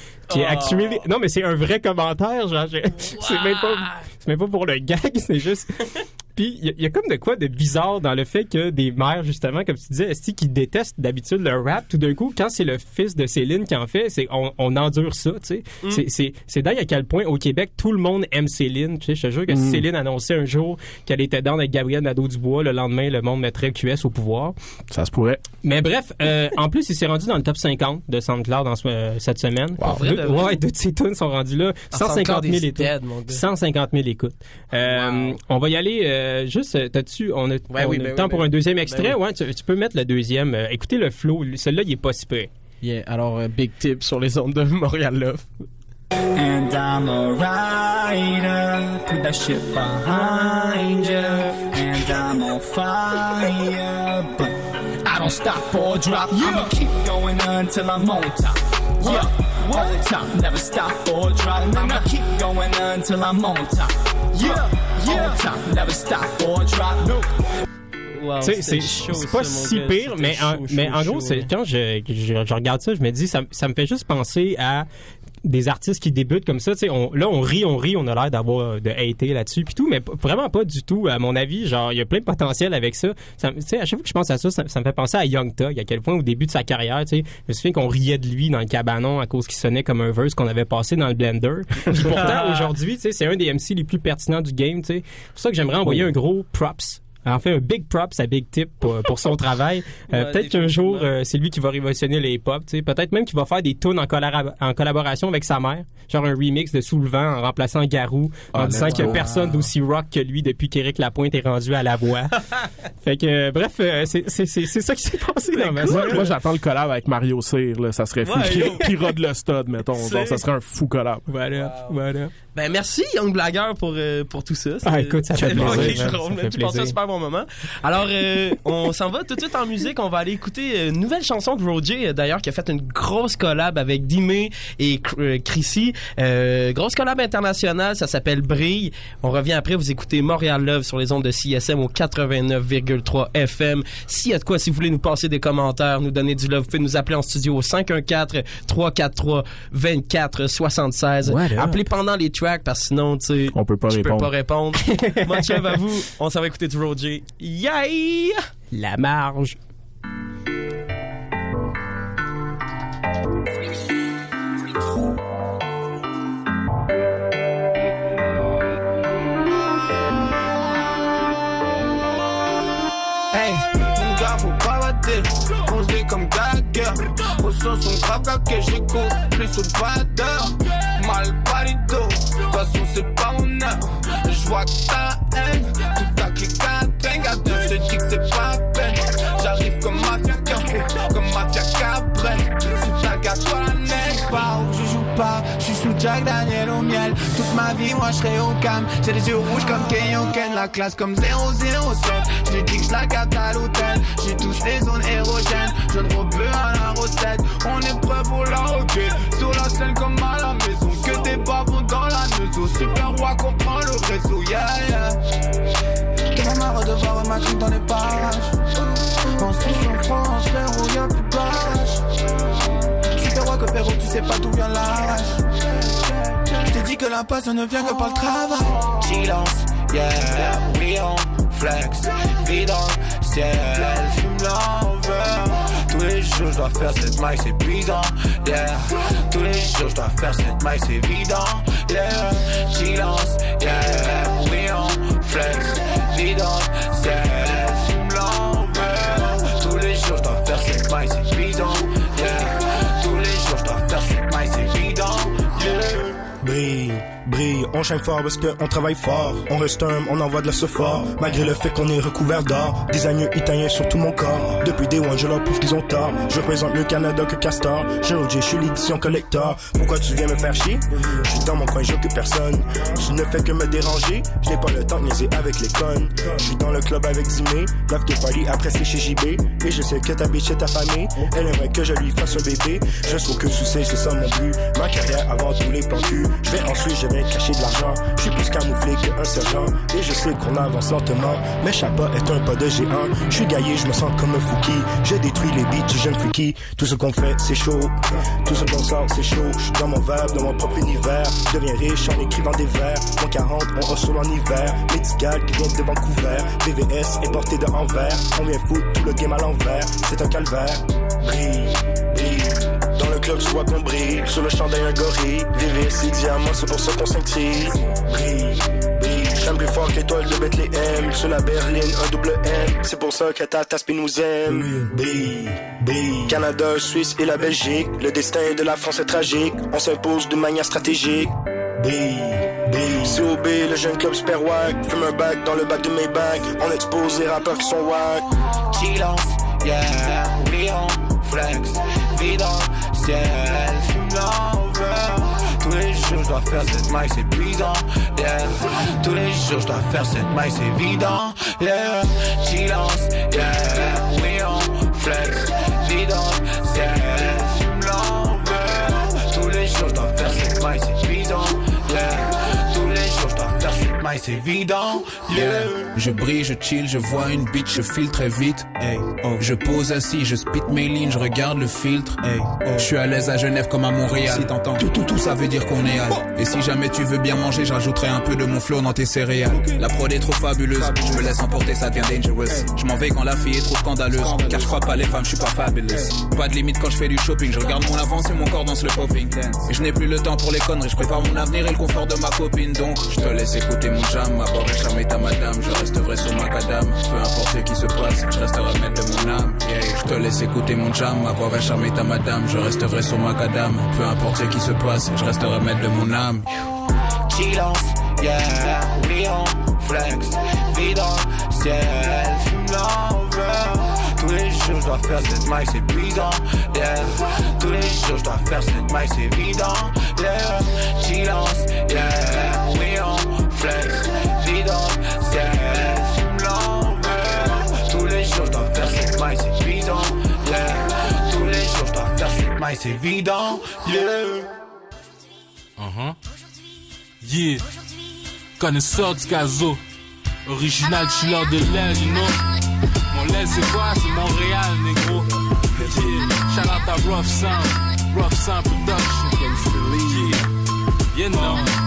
[SPEAKER 3] actually non mais c'est un vrai commentaire genre je- c'est même pas c'est même pas pour le gag c'est juste puis il y, a- il y a comme de quoi de bizarre dans le fait que des mères justement comme tu disais Esti qui détestent d'habitude le rap? Tout d'un coup quand c'est le fils de Céline qui en fait c'est on, on endure ça tu sais c'est c'est c'est dingue à quel point au Québec tout le monde aime Céline tu sais je te jure que si Céline annonçait un jour qu'elle était dans avec Gabriel Nadeau-Dubois le lendemain le monde mettrait QS au pouvoir
[SPEAKER 2] Ça se pourrait.
[SPEAKER 3] mais bref, euh, en plus, il s'est rendu dans le top 50 de SoundCloud en euh, cette semaine.
[SPEAKER 1] Pour vrai,
[SPEAKER 3] Deux-
[SPEAKER 1] de vrai?
[SPEAKER 3] ouais, deux de ses tunes sont rendus là.
[SPEAKER 1] Ah,
[SPEAKER 3] 150
[SPEAKER 1] SoundCloud
[SPEAKER 3] 000
[SPEAKER 1] is
[SPEAKER 3] écoutes.
[SPEAKER 1] dead, mon gars.
[SPEAKER 3] 150 000 écoutes. Euh,
[SPEAKER 1] Wow.
[SPEAKER 3] On va y aller euh, juste, euh, t'as-tu, on a,
[SPEAKER 1] Ouais,
[SPEAKER 3] on
[SPEAKER 1] oui,
[SPEAKER 3] a
[SPEAKER 1] ben
[SPEAKER 3] le temps
[SPEAKER 1] oui,
[SPEAKER 3] pour
[SPEAKER 1] ben
[SPEAKER 3] un deuxième extrait?
[SPEAKER 1] Ben
[SPEAKER 3] Ouais, tu, tu peux mettre le deuxième. Euh, écoutez le flow. Lui, Celui-là, il est pas si peu.
[SPEAKER 1] Yeah, alors, euh, big tip sur les ondes de Montréal Love.
[SPEAKER 9] And I'm a rider, put that shit behind you. And I'm on fire, but I don't stop or drop. I'ma keep going until I'm on top. Yeah, on top, never stop or drop. I'ma keep going until I'm on top. Yeah, on top, never stop or drop. No.
[SPEAKER 1] Wow,
[SPEAKER 3] Tu sais, c'est
[SPEAKER 1] c'était chaud,
[SPEAKER 3] c'est pas si
[SPEAKER 1] gars.
[SPEAKER 3] pire, mais, en,
[SPEAKER 1] chaud,
[SPEAKER 3] mais
[SPEAKER 1] chaud,
[SPEAKER 3] en gros,
[SPEAKER 1] chaud, là.
[SPEAKER 3] quand je, je, je regarde ça, je me dis, ça, ça me fait juste penser à des artistes qui débutent comme ça. Tu sais, on, là, on rit, on rit, on a l'air d'avoir de hater là-dessus, puis tout, mais vraiment pas du tout. À mon avis, genre, il y a plein de potentiel avec ça. Ça Tu sais, à chaque fois que je pense à ça, ça, ça me fait penser à Young Thug, à quel point au début de sa carrière, tu sais, je me souviens qu'on riait de lui dans le cabanon à cause qu'il sonnait comme un verse qu'on avait passé dans le blender. Puis pourtant, aujourd'hui, tu sais, c'est un des MC les plus pertinents du game. Tu sais, c'est pour ça que j'aimerais envoyer un gros props en fait, un big props à Big Tip pour, pour son travail. Euh,
[SPEAKER 1] Ouais,
[SPEAKER 3] peut-être qu'un jour, euh, c'est lui qui va révolutionner les hip-hop. tu sais. Peut-être même qu'il va faire des tunes en, collaboration avec sa mère. Genre un remix de Soulevant en remplaçant Garou, en
[SPEAKER 2] Ah,
[SPEAKER 3] disant qu'il n'y a personne d'aussi rock que lui depuis qu'Éric Lapointe est rendu à la voix. fait que, euh, bref, euh, c'est c'est- c'est- c'est ça qui s'est passé dans ma
[SPEAKER 2] Moi,
[SPEAKER 3] vie.
[SPEAKER 2] moi, j'attends le collab avec Mario Cyr, là. Ça serait fou.
[SPEAKER 1] Ouais,
[SPEAKER 2] Qui, rode le stud, mettons. Genre, ça serait un fou collab.
[SPEAKER 3] Voilà, voilà.
[SPEAKER 1] Ben merci Young Blagueur pour euh, pour tout ça.
[SPEAKER 3] Ah, écoute, ça fait plaisir,
[SPEAKER 1] drôle,
[SPEAKER 3] Ça fait
[SPEAKER 1] super bon moment. Alors euh, on s'en va tout de suite en musique. On va aller écouter euh, une nouvelle chanson de Roger euh, d'ailleurs qui a fait une grosse collab avec Dimé et euh, Chrissy. Euh, grosse collab internationale. Ça s'appelle Brille. On revient après. Vous écoutez Montréal Love sur les ondes de CSM au 89,3 FM. S'il y a de quoi, si vous voulez nous passer des commentaires, nous donner du love, vous pouvez nous appeler en studio au 514 343 24 76.
[SPEAKER 3] What up?
[SPEAKER 1] Appelez pendant les tracks parce que sinon, tu sais,
[SPEAKER 2] On peut pas
[SPEAKER 1] je peux
[SPEAKER 2] répondre.
[SPEAKER 1] pas répondre. À vous. On s'en va écouter du Roger. Yay!
[SPEAKER 3] La marge.
[SPEAKER 10] Hey, mon gars, faut pas batter. Congelé comme Gallagher. Au son, son grave que j'écoute. Plus sous le batteur. Mal parido. De toute façon, c'est pas mon heure. Je vois que ta Je suis sous Jack Daniel au miel. Toute ma vie, moi, je serai au calme. J'ai les yeux rouges comme Ken. La classe comme 007. Je lui dis que je la capte à l'hôtel. J'ai tous les zones érogènes. Jeune rebeu à la recette. On est prêt pour la roquette. Sur la scène comme à la maison. Que des bavons dans la maison. Super roi comprend le réseau. Yeah, yeah. Quelle marre de voir ma dans les parages. frérot, tu sais pas d'où vient la rage. T'es dit que la passe ne vient que par le travail. Silence, yeah, oui on flex, vidant, ciel, fume l'envers. Tous les jours je dois faire cette maille, c'est bidon, yeah. Tous les jours je dois faire cette maille, c'est évident, yeah. Silence, yeah, oui on flex, vidant, ciel,
[SPEAKER 11] fume l'envers. Tous les jours je dois faire cette maille, c'est
[SPEAKER 10] le ciel,
[SPEAKER 12] shine fort parce qu'on travaille fort. On reste humble, on envoie de la fort. Malgré le fait qu'on est recouvert d'or. Des agneaux italiens sur tout mon corps. Depuis des one, je leur prouve qu'ils ont tort. Je représente le Canada que Castor. Je je suis l'édition collector. Pourquoi tu viens me faire chier? Je suis dans mon coin, j'occupe personne. Je ne fais que me déranger. Je n'ai pas le temps de niaiser avec les connes. Je suis dans le club avec Zimé. L'after party après c'est chez JB. Et je sais que ta bitch est ta famille. Elle aimerait que je lui fasse un bébé. Je faut que tu sais, c'est ça mon but. Ma carrière avant tous les plans. Je vais ensuite, je vais cacher de l'argent. Je suis plus camouflé qu'un sergent. Et je sais qu'on avance lentement. Mais Chapa est un pas de géant. Je suis gaillé, je me sens comme un fouki. Je détruis les beats du jeune freaky. Tout ce qu'on fait, c'est chaud. Tout ce qu'on sort, c'est chaud. Dans mon verbe, dans mon propre univers. Deviens riche en écrivant des vers. Mon 40, on reçoit en hiver. Médical qui vient de Vancouver. VVS est porté de Anvers. On vient foutre tout le game à l'envers. C'est un calvaire. Club, je vois. Sur le champ d'un gorille. VVS et diamant, c'est pour ça qu'on s'intime. Brille, brille. J'aime plus fort que l'étoile de Bethléem. Sur la berline, un double M. C'est pour ça que ta tasse nous aime. Brille. Canada, Suisse et la Belgique. Le destin de la France est tragique. On s'impose de manière stratégique. Brille. COB, le jeune club super wack. Fume un bac dans le bac de mes bacs. On expose les rappeurs qui sont wack.
[SPEAKER 11] Silence, yeah, we on flex. Fume. Tous les jours, je dois faire cette maille, c'est épuisant, yeah. Tous les jours, je dois faire cette maille, c'est évident, yeah. Silence, yeah, we on flex. Dans le c'est évident, yeah.
[SPEAKER 13] Je brille, je chill, je vois une bitch, je file très vite. Hey, oh. Je pose assis, je spit mes lignes, je regarde le filtre. Hey, oh. Je suis à l'aise à Genève comme à Montréal. Si t'entends tout, tout, tout, ça veut dire qu'on est à Et si jamais tu veux bien manger, j'ajouterai un peu de mon flow dans tes céréales. La prod est trop fabuleuse, je me laisse emporter, ça devient dangerous. Je m'en vais quand la fille est trop scandaleuse. Car je crois pas les femmes, je suis pas fabulous. Pas de limite quand je fais du shopping, je regarde mon avance et mon corps danse le popping. Et je n'ai plus le temps pour les conneries, je prépare mon avenir et le confort de ma copine. Donc, je te laisse écouter mon jam, est charmée ta madame, je reste vrai sur ma cadame. Peu importe ce qui se passe, je resterai maître de mon âme. Je te laisse écouter mon jam, va charmer ta madame. Je resterai sur ma cadame. Peu importe ce qui se passe, je resterai maître de mon âme.
[SPEAKER 11] Silence, yeah, we on flex. Le ciel, fume l'envers. Tous les jours, je dois faire cette maille, c'est épuisant, yeah. Tous les jours, je dois faire cette maille, c'est évident, yeah. Silence, yeah, on flex. Ciel, fume l'envers. Tous les jours, je dois faire cette maille, c'est épuisant, yeah. Tous les jours, je dois faire cette maille, c'est évident, yeah.
[SPEAKER 14] Uh-huh. Yeah. Connaisseur du gazo. Original chiller de l'aile, you know. Mon lait, c'est quoi? C'est Montréal, négro. Yeah. Shout out à Rough Sound. Rough Sound Production. Yeah. You know.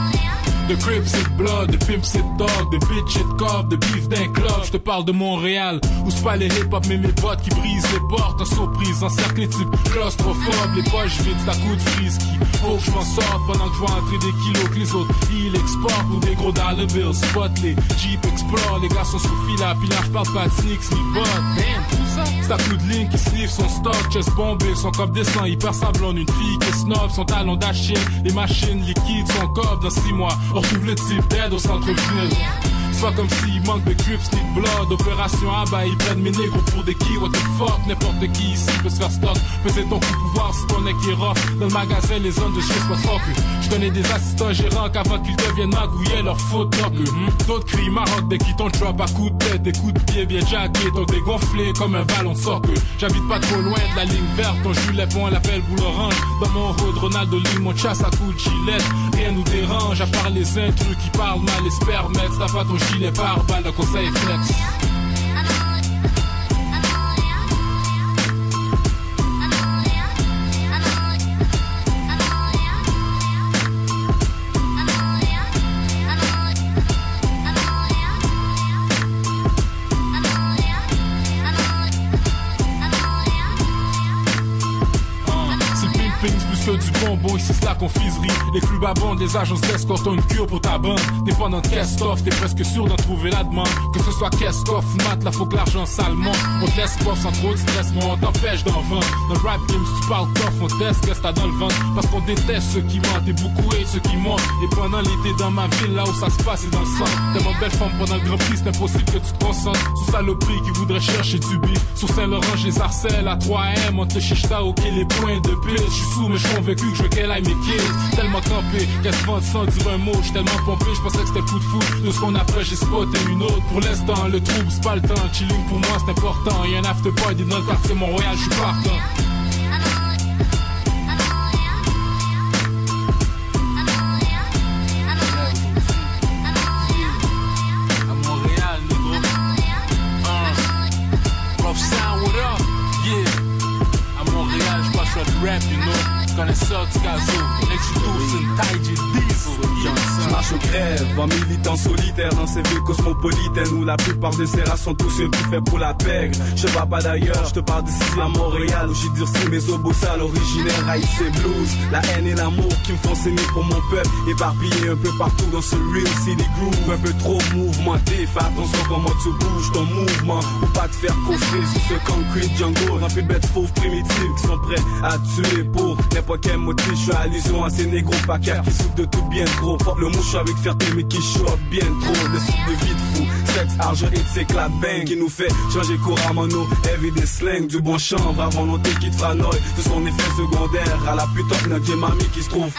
[SPEAKER 14] De crib c'est de blood, de pimp c'est de dog, de bitch c'est de de beef d'un club. Je te parle de Montréal, où c'est pas les hip-hop mais mes potes qui brisent les portes en surprise, encerclés type claustrophobe, les poches vides, c'est à coup de frise qui faut que je m'en sorte pendant que je vois entrer des kilos que les autres ils exportent ou des gros dollar bills. Spot les Jeep Explore, les gars sont sous fila, puis là je parle pas de sneaks ni bot. C'est à coup de ligne qui sniff son stock, chest bombé, son cop descend, hyper sablon, une fille qui est snob, son talon d'Achille, les machines liquides, son corps dans six mois. On retrouve le type d'aide au centre-ville. Pas comme s'il manque de grips de blood. Opération à bas, ils prennent mes négros pour des qui, what the fuck? N'importe qui ici peut se faire stock. Peser ton coup pouvoir si ton nec est rough. Dans le magasin, les zones de shit, pas fuck. Je connais des assistants gérants qu'avant qu'ils deviennent magouillés leur faute doc. D'autres crient maroc dès qu'ils t'ont drop à coups de tête, des coups de pied bien jackés, t'ont dégonflé comme un ballon de soccer. J'habite pas trop loin de la ligne verte, ton julet bon, l'appelle boule orange. Dans mon hood, Ronaldo mon chasse à coups de gilet. Rien nous dérange, à part les intrus qui parlent mal, les spermettes. T'as pas ton gilet par balle, le conseil flex. Bonbons, ici c'est la confiserie. Les clubs abondent, les agences d'escorte ont une cure pour ta bande. Dépendant de caisse t'offre, t'es presque sûr d'en trouver la demande. Que ce soit caisse mat, là faut que l'argent sale monte. On te laisse pas sans trop de stress, mais on t'empêche d'en vendre. Dans le rap game, si tu parles on teste, que t'as dans le ventre. Parce qu'on déteste ceux qui mentent et beaucoup hate ceux qui montent. Et pendant l'été dans ma ville, là où ça se passe, c'est dans le centre. Tellement de belles femmes pendant le grand prix, c'est impossible que tu te concentres. Sous saloperie qui voudrait chercher du bif. Sur Saint-Laurent, les harcèle à 3M, on te chichta, ok, les points de pile. Je suis sous, mais je convaincu je veux qu'elle aille mes kills. Tellement campé, qu'elle se vende sans dire un mot. J'suis tellement pompé, je pensais que c'était coup de fou. De ce qu'on après, j'ai spoté une autre. Pour l'instant, le trouble, c'est pas le temps. Chilling pour moi, c'est important. Y'a un after party dans le quartier Montréal, je suis partant. You know. Connaisseur du gazo. Exodus, Taiji, Diesel.
[SPEAKER 15] Marche au crève, en militant solitaire dans ces villes cosmopolitaines où la plupart des serras sont tous un plus faits pour la pègre. Je vais pas d'ailleurs, je te parle d'ici à Montréal où j'ai durci mes obos sales originaires haïs et blues. La haine et l'amour qui me font saigner pour mon peuple, éparpillé un peu partout dans ce real city groove. Un peu trop mouvementé, fais attention comment tu bouges ton mouvement pour pas te faire coffrer sur ce concrete jungle rempli de bêtes fauves primitives qui sont prêts à tuer pour n'importe quel motif. Je suis allusion à ces négros paquets qui souffrent de tout bien trop. Le mouche avec fierté mais qui chope bien trop. Le style de vie fou, sexe, argent et de ces clap bang qui nous fait changer couramment nos everyday slang. Du bon chanvre à volonté qui te fera de son effet secondaire à la putain de mamie qui se trouve.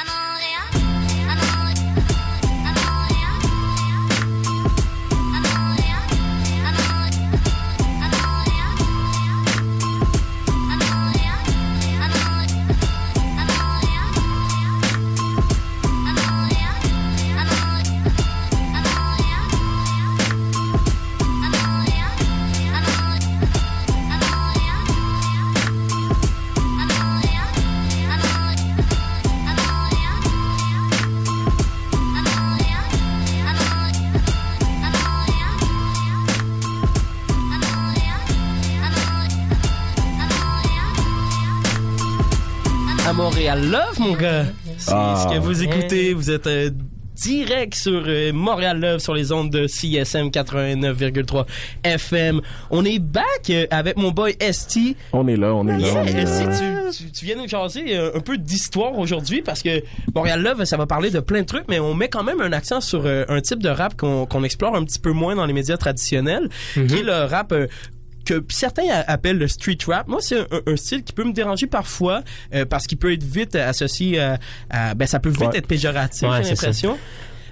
[SPEAKER 1] Montréal Love, mon gars. C'est
[SPEAKER 2] Ah.
[SPEAKER 1] ce que vous écoutez. Vous êtes euh, direct sur euh, Montréal Love sur les ondes de CSM 89,3 FM. On est back euh, avec mon boy ST.
[SPEAKER 2] On est là, on est là. On est
[SPEAKER 1] ST,
[SPEAKER 2] là.
[SPEAKER 1] tu, tu- tu viens nous jaser euh, un peu d'histoire aujourd'hui parce que Montréal Love, ça va parler de plein de trucs, mais on met quand même un accent sur euh, un type de rap qu'on explore un petit peu moins dans les médias traditionnels, qui est le rap euh, que certains appellent le street rap. Moi, c'est un, un style qui peut me déranger parfois euh, parce qu'il peut être vite associé à, à- ben ça peut vite
[SPEAKER 2] Ouais.
[SPEAKER 1] être péjoratif,
[SPEAKER 3] Ouais,
[SPEAKER 1] j'ai l'impression.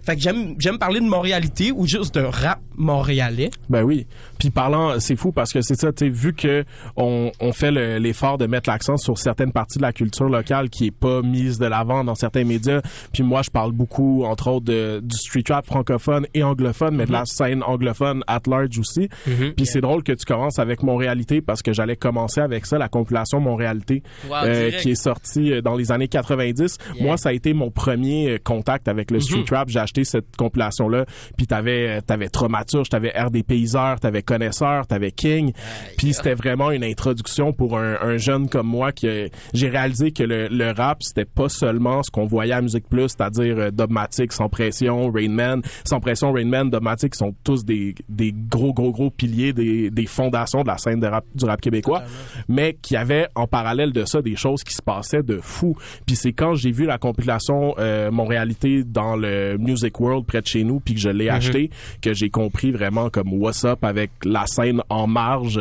[SPEAKER 1] Fait que j'aime j'aime parler de moralité ou juste de rap montréalais.
[SPEAKER 2] Ben oui. Puis parlant, c'est fou parce que c'est ça, tu sais, vu que on, on fait le- l'effort de mettre l'accent sur certaines parties de la culture locale qui est pas mise de l'avant dans certains médias. Puis moi, je parle beaucoup, entre autres, de, du street rap francophone et anglophone, mais de la scène anglophone at large aussi. Puis c'est drôle que tu commences avec Montréalité parce que j'allais commencer avec ça, la compilation Montréalité,
[SPEAKER 1] Wow,
[SPEAKER 2] euh, qui est sortie euh, dans les années 90. Moi, ça a été mon premier euh, contact avec le street rap. J'ai acheté cette compilation-là. Puis t'avais, euh, t'avais Traumaturge, t'avais RD Payseur, t'avais Connaisseur, t'avais King. Puis c'était vraiment une introduction pour un, un jeune comme moi qui a- j'ai réalisé que le, le rap c'était pas seulement ce qu'on voyait à Musique Plus, c'est-à-dire euh, Dogmatic, Sans Pression, Rain Man, Sans Pression, Rain Man, Dogmatic sont tous des, des gros gros gros piliers des, des fondations de la scène de rap, du rap québécois, mais qui avait en parallèle de ça des choses qui se passaient de fou. Puis c'est quand j'ai vu la compilation euh, Montréalité dans le Music World près de chez nous, puis que je l'ai acheté, que j'ai compris vraiment comme what's up avec la scène en marge.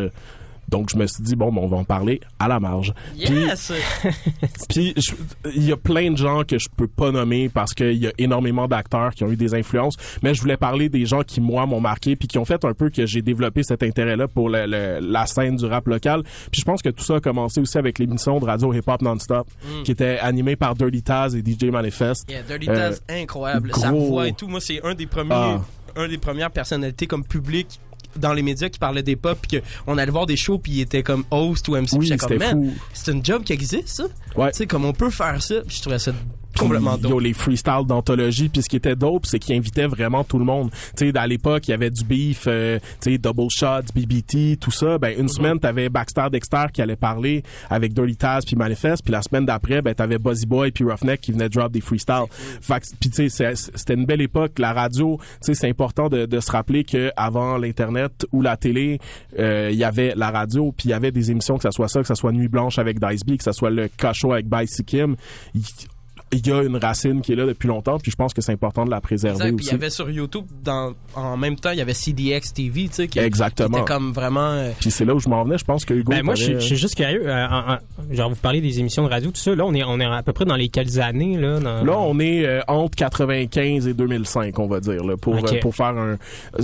[SPEAKER 2] Donc je me suis dit bon, ben, on va en parler à la marge. Puis-
[SPEAKER 1] Yes!
[SPEAKER 2] puis il y a plein de gens que je peux pas nommer parce qu'il y a énormément d'acteurs qui ont eu des influences, mais je voulais parler des gens qui moi m'ont marqué puis qui ont fait un peu que j'ai développé cet intérêt-là pour le- le- la scène du rap local. Puis je pense que tout ça a commencé aussi avec l'émission de radio Hip Hop Non-Stop qui était animée par Dirty Taz et DJ Manifest.
[SPEAKER 1] Yeah, Dirty
[SPEAKER 2] Euh,
[SPEAKER 1] Taz, incroyable. Sa
[SPEAKER 2] gros-
[SPEAKER 1] voix et tout. Moi, c'est un des premiers,
[SPEAKER 2] Ah.
[SPEAKER 1] un des premières personnalités comme public dans les médias qui parlait des pop puis qu'on allait voir des shows puis il était comme host ou MC
[SPEAKER 2] Oui, c'était fou.
[SPEAKER 1] c'est une job qui existe ça
[SPEAKER 2] Ouais.
[SPEAKER 1] tu sais comme on peut faire ça puis je trouvais ça Complètement
[SPEAKER 2] yo, les freestyles d'anthologie. Puis ce qui était dope, c'est qu'il invitait vraiment tout le monde. Tu sais, à l'époque, il y avait du beef, euh, tu sais, double shots, BBT, tout ça. Ben, une semaine, t'avais Baxter Dexter qui allait parler avec Dirty Taz puis Manifest. Puis la semaine d'après, ben, t'avais Buzzy Boy puis Roughneck qui venaient drop des freestyles. Fait que, puis tu sais, c'était une belle époque. La radio, tu sais, c'est important de, de se rappeler que avant l'internet ou la télé, euh, il y avait la radio, puis il y avait des émissions que ça soit ça, que ça soit Nuit Blanche avec Dice B, que ça soit le Cachot avec Bicy Kim. Il- y a une racine qui est là depuis longtemps, puis je pense que c'est important de la préserver
[SPEAKER 1] Exact. Puis il
[SPEAKER 2] aussi.
[SPEAKER 1] y avait sur YouTube, dans, en même temps, il y avait CDX TV, tu sais, qui,
[SPEAKER 2] Exactement.
[SPEAKER 1] qui était comme vraiment... euh,
[SPEAKER 2] Puis c'est là où je m'en venais. Je pense que Hugo.
[SPEAKER 3] Ben, moi, je suis-
[SPEAKER 2] t'avais-
[SPEAKER 3] je suis juste curieux. euh, en- en- genre, vous parlez des émissions de radio, tout ça. Là, on est, on est à peu près dans les quelles années, là? dans-
[SPEAKER 2] Là, on est euh, entre 95 et 2005, on va dire, là, pour euh, pour faire un.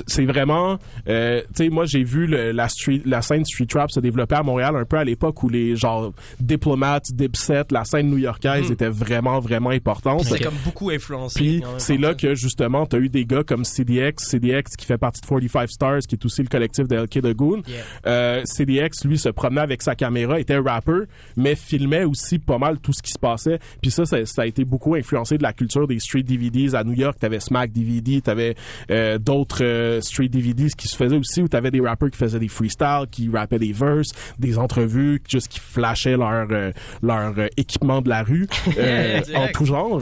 [SPEAKER 2] C'est vraiment, euh, tu sais, moi j'ai vu le- la street, la scène street rap se développer à Montréal un peu à l'époque où les genre diplomates, Dipset, la scène new-yorkaise
[SPEAKER 1] Mm.
[SPEAKER 2] était vraiment vraiment importante.
[SPEAKER 1] C'était comme beaucoup influencé.
[SPEAKER 2] Puis c'est là que justement t'as eu des gars comme CDX, CDX qui fait partie de 45 Stars, qui est aussi le collectif de LK de Goon.
[SPEAKER 1] Yeah.
[SPEAKER 2] Euh, CDX lui se promenait avec sa caméra, était rapper, mais filmait aussi pas mal tout ce qui se passait. Puis ça, ça, ça a été beaucoup influencé de la culture des street DVDs à New York. T'avais Smack DVD, t'avais euh, d'autres euh, street DVDs qui se faisaient aussi où t'avais des rappers qui faisaient des freestyles, qui rappaient des verses, des entrevues, juste qui flashaient leur euh, leur équipement de la rue. en tout genre.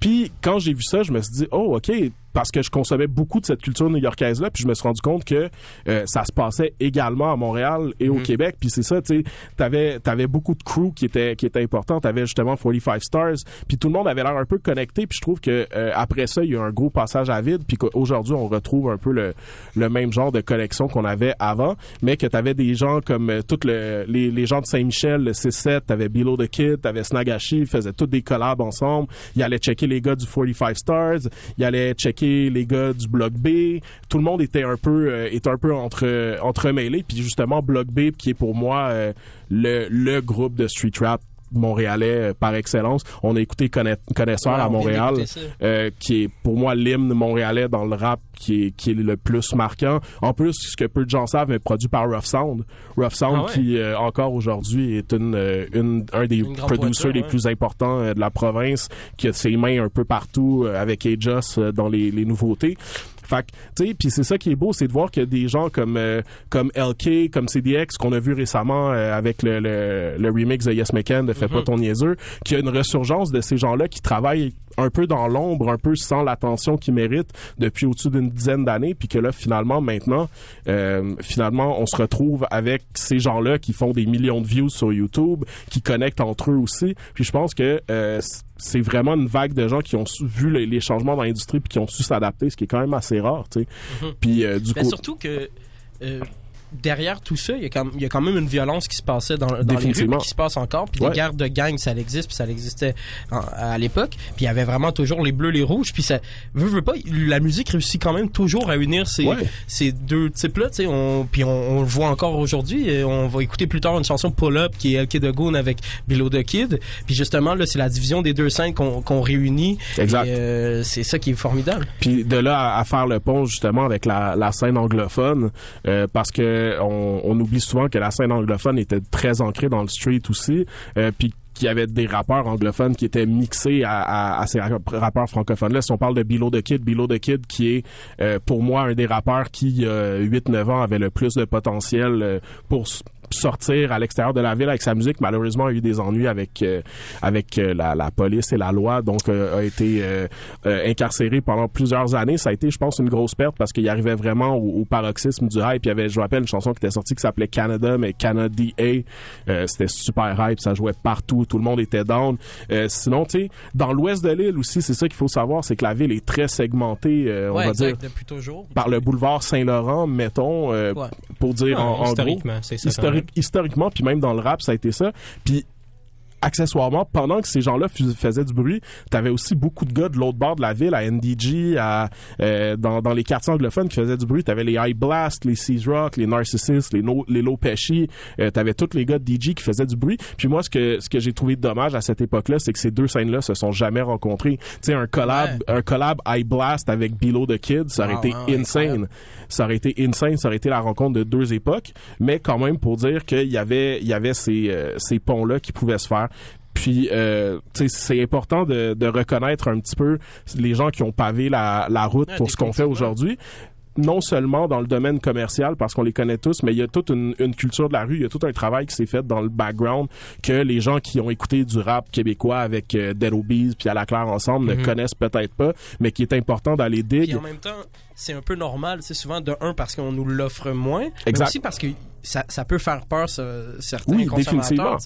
[SPEAKER 2] Puis quand j'ai vu ça, je me suis dit oh ok parce que je consommais beaucoup de cette culture new-yorkaise là, puis je me suis rendu compte que euh, ça se passait également à Montréal et au
[SPEAKER 1] Mhm.
[SPEAKER 2] Québec. Puis c'est ça, tu sais, t'avais t'avais beaucoup de crew qui étaient qui étaient importants. T'avais justement 45 Stars, puis tout le monde avait l'air un peu connecté. Puis je trouve que euh, après ça, il y a eu un gros passage à vide, puis qu'aujourd'hui on retrouve un peu le le même genre de collection qu'on avait avant, mais que t'avais des gens comme euh, toutes le, les les gens de Saint-Michel, le C7, t'avais Below the Kid, t'avais Snagashi, ils faisaient tous des collabs ensemble. Ils allaient checker les gars du 45 Stars, ils allaient checker les gars du Bloc B. Tout le monde était un peu euh, était un peu entre euh, entremêlé. Puis justement Bloc B qui est pour moi euh, le le groupe de street rap montréalais euh, par excellence. On a écouté Conna- Connaisseur
[SPEAKER 1] Ouais,
[SPEAKER 2] à Montréal, euh, qui est pour moi l'hymne montréalais dans le rap qui est, qui est le plus marquant. En plus, ce que peu de gens savent, mais produit par Rough Sound. Rough Sound
[SPEAKER 3] Ah ouais.
[SPEAKER 2] qui euh, encore aujourd'hui est une, euh, une un des
[SPEAKER 1] Une
[SPEAKER 2] producers les
[SPEAKER 1] ouais.
[SPEAKER 2] plus importants euh, de la province, qui a ses mains un peu partout avec euh, dans les, les nouveautés. Fait tu sais, puis c'est ça qui est beau, c'est de voir que des gens comme euh, comme LK, comme CDX qu'on a vu récemment euh, avec le, le, le remix de Yes McCann de Fais pas
[SPEAKER 1] Mhm.
[SPEAKER 2] ton niaiseux, qu'il y a une ressurgence de ces gens-là qui travaillent un peu dans l'ombre, un peu sans l'attention qu'ils méritent depuis au-dessus d'une dizaine d'années, puis que là finalement maintenant, euh, finalement on se retrouve avec ces gens-là qui font des millions de views sur YouTube, qui connectent entre eux aussi. Puis je pense que euh, c'est vraiment une vague de gens qui ont su- vu les, les changements dans l'industrie puis qui ont su s'adapter, ce qui est quand même assez rare, tu sais.
[SPEAKER 1] Mhm.
[SPEAKER 2] Puis euh, du
[SPEAKER 1] Mais
[SPEAKER 2] coup,
[SPEAKER 1] surtout que euh, derrière tout ça, il y, a quand, il y a quand même une violence qui se passait dans, dans les rues, qui se passe encore. Puis
[SPEAKER 2] Ouais.
[SPEAKER 1] des guerres de gangs, ça existe, puis ça existait en- à l'époque. Puis il y avait vraiment toujours les bleus, les rouges. Puis ça, veut, veut pas, la musique réussit quand même toujours à unir ces,
[SPEAKER 2] Ouais.
[SPEAKER 1] ces deux types-là. tu sais, On, puis on, on le voit encore aujourd'hui. On va écouter plus tard une chanson Pull Up qui est El Kid Goon avec Below the Kid. Puis justement, là, c'est la division des deux scènes qu'on qu'on réunit.
[SPEAKER 2] Exact.
[SPEAKER 1] Euh, c'est ça qui est formidable.
[SPEAKER 2] Puis de là à, à faire le pont justement avec la, la scène anglophone, euh, parce que on, on oublie souvent que la scène anglophone était très ancrée dans le street aussi, euh, puis qu'il y avait des rappeurs anglophones qui étaient mixés à, ces rap- rappeurs francophones là. Si on parle de Below the Kid, Below the Kid qui est euh, pour moi un des rappeurs qui, il y a 8-9 ans, avait le plus de potentiel euh, pour sortir à l'extérieur de la ville avec sa musique. Malheureusement a eu des ennuis avec euh, avec euh, la, la police et la loi. Donc euh, a été euh, euh, incarcéré pendant plusieurs années. Ça a été je pense une grosse perte parce qu'il arrivait vraiment au, au paroxysme du hype. Il y avait je me rappelle une chanson qui était sortie qui s'appelait Canada mais Canada euh, c'était super hype. Ça jouait partout. Tout le monde était down. Euh, sinon tu sais dans l'ouest de l'île aussi c'est ça qu'il faut savoir c'est que la ville est très segmentée euh, on
[SPEAKER 1] Ouais,
[SPEAKER 2] va
[SPEAKER 1] exact,
[SPEAKER 2] dire
[SPEAKER 1] depuis toujours.
[SPEAKER 2] par le boulevard Saint-Laurent mettons euh,
[SPEAKER 1] Ouais.
[SPEAKER 2] pour dire
[SPEAKER 3] Ouais,
[SPEAKER 2] en, en gros.
[SPEAKER 3] historiquement, c'est ça.
[SPEAKER 2] Historiquement, puis même dans le rap, ça a été ça. Accessoirement, pendant que ces gens-là faisaient du bruit, t'avais aussi beaucoup de gars de l'autre bord de la ville, à NDG, à, euh, dans, dans les quartiers anglophones qui faisaient du bruit. T'avais les High Blast, les Seas Rock, les Narcissus, les, no, les Low Pesci. Euh, t'avais tous les gars de DJ qui faisaient du bruit. Puis moi, ce que ce que j'ai trouvé dommage à cette époque-là, c'est que ces deux scènes-là se sont jamais rencontrées. Tu sais, un collab, un collab High Blast avec Below the Kid, ça aurait
[SPEAKER 1] Ah,
[SPEAKER 2] été
[SPEAKER 1] ouais,
[SPEAKER 2] insane. Ça aurait été insane, ça aurait été la rencontre de deux époques. Mais quand même, pour dire qu'il y avait, il y avait ces, euh, ces ponts-là qui pouvaient se faire. Puis, euh, c'est important de, de reconnaître un petit peu les gens qui ont pavé la, la route
[SPEAKER 1] Ouais,
[SPEAKER 2] pour ce qu'on fait aujourd'hui non seulement dans le domaine commercial parce qu'on les connaît tous, mais il y a toute une, une culture de la rue, il y a tout un travail qui s'est fait dans le background que les gens qui ont écouté du rap québécois avec euh, Dead Obies puis à la claire ensemble ne
[SPEAKER 1] Mhm.
[SPEAKER 2] connaissent peut-être pas, mais qui est important d'aller dig.
[SPEAKER 1] Puis en même temps, c'est un peu normal, c'est souvent de un parce qu'on nous l'offre moins,
[SPEAKER 2] Exact.
[SPEAKER 1] mais aussi parce que ça, ça peut faire peur ça, certains
[SPEAKER 2] Oui,
[SPEAKER 1] consommateurs.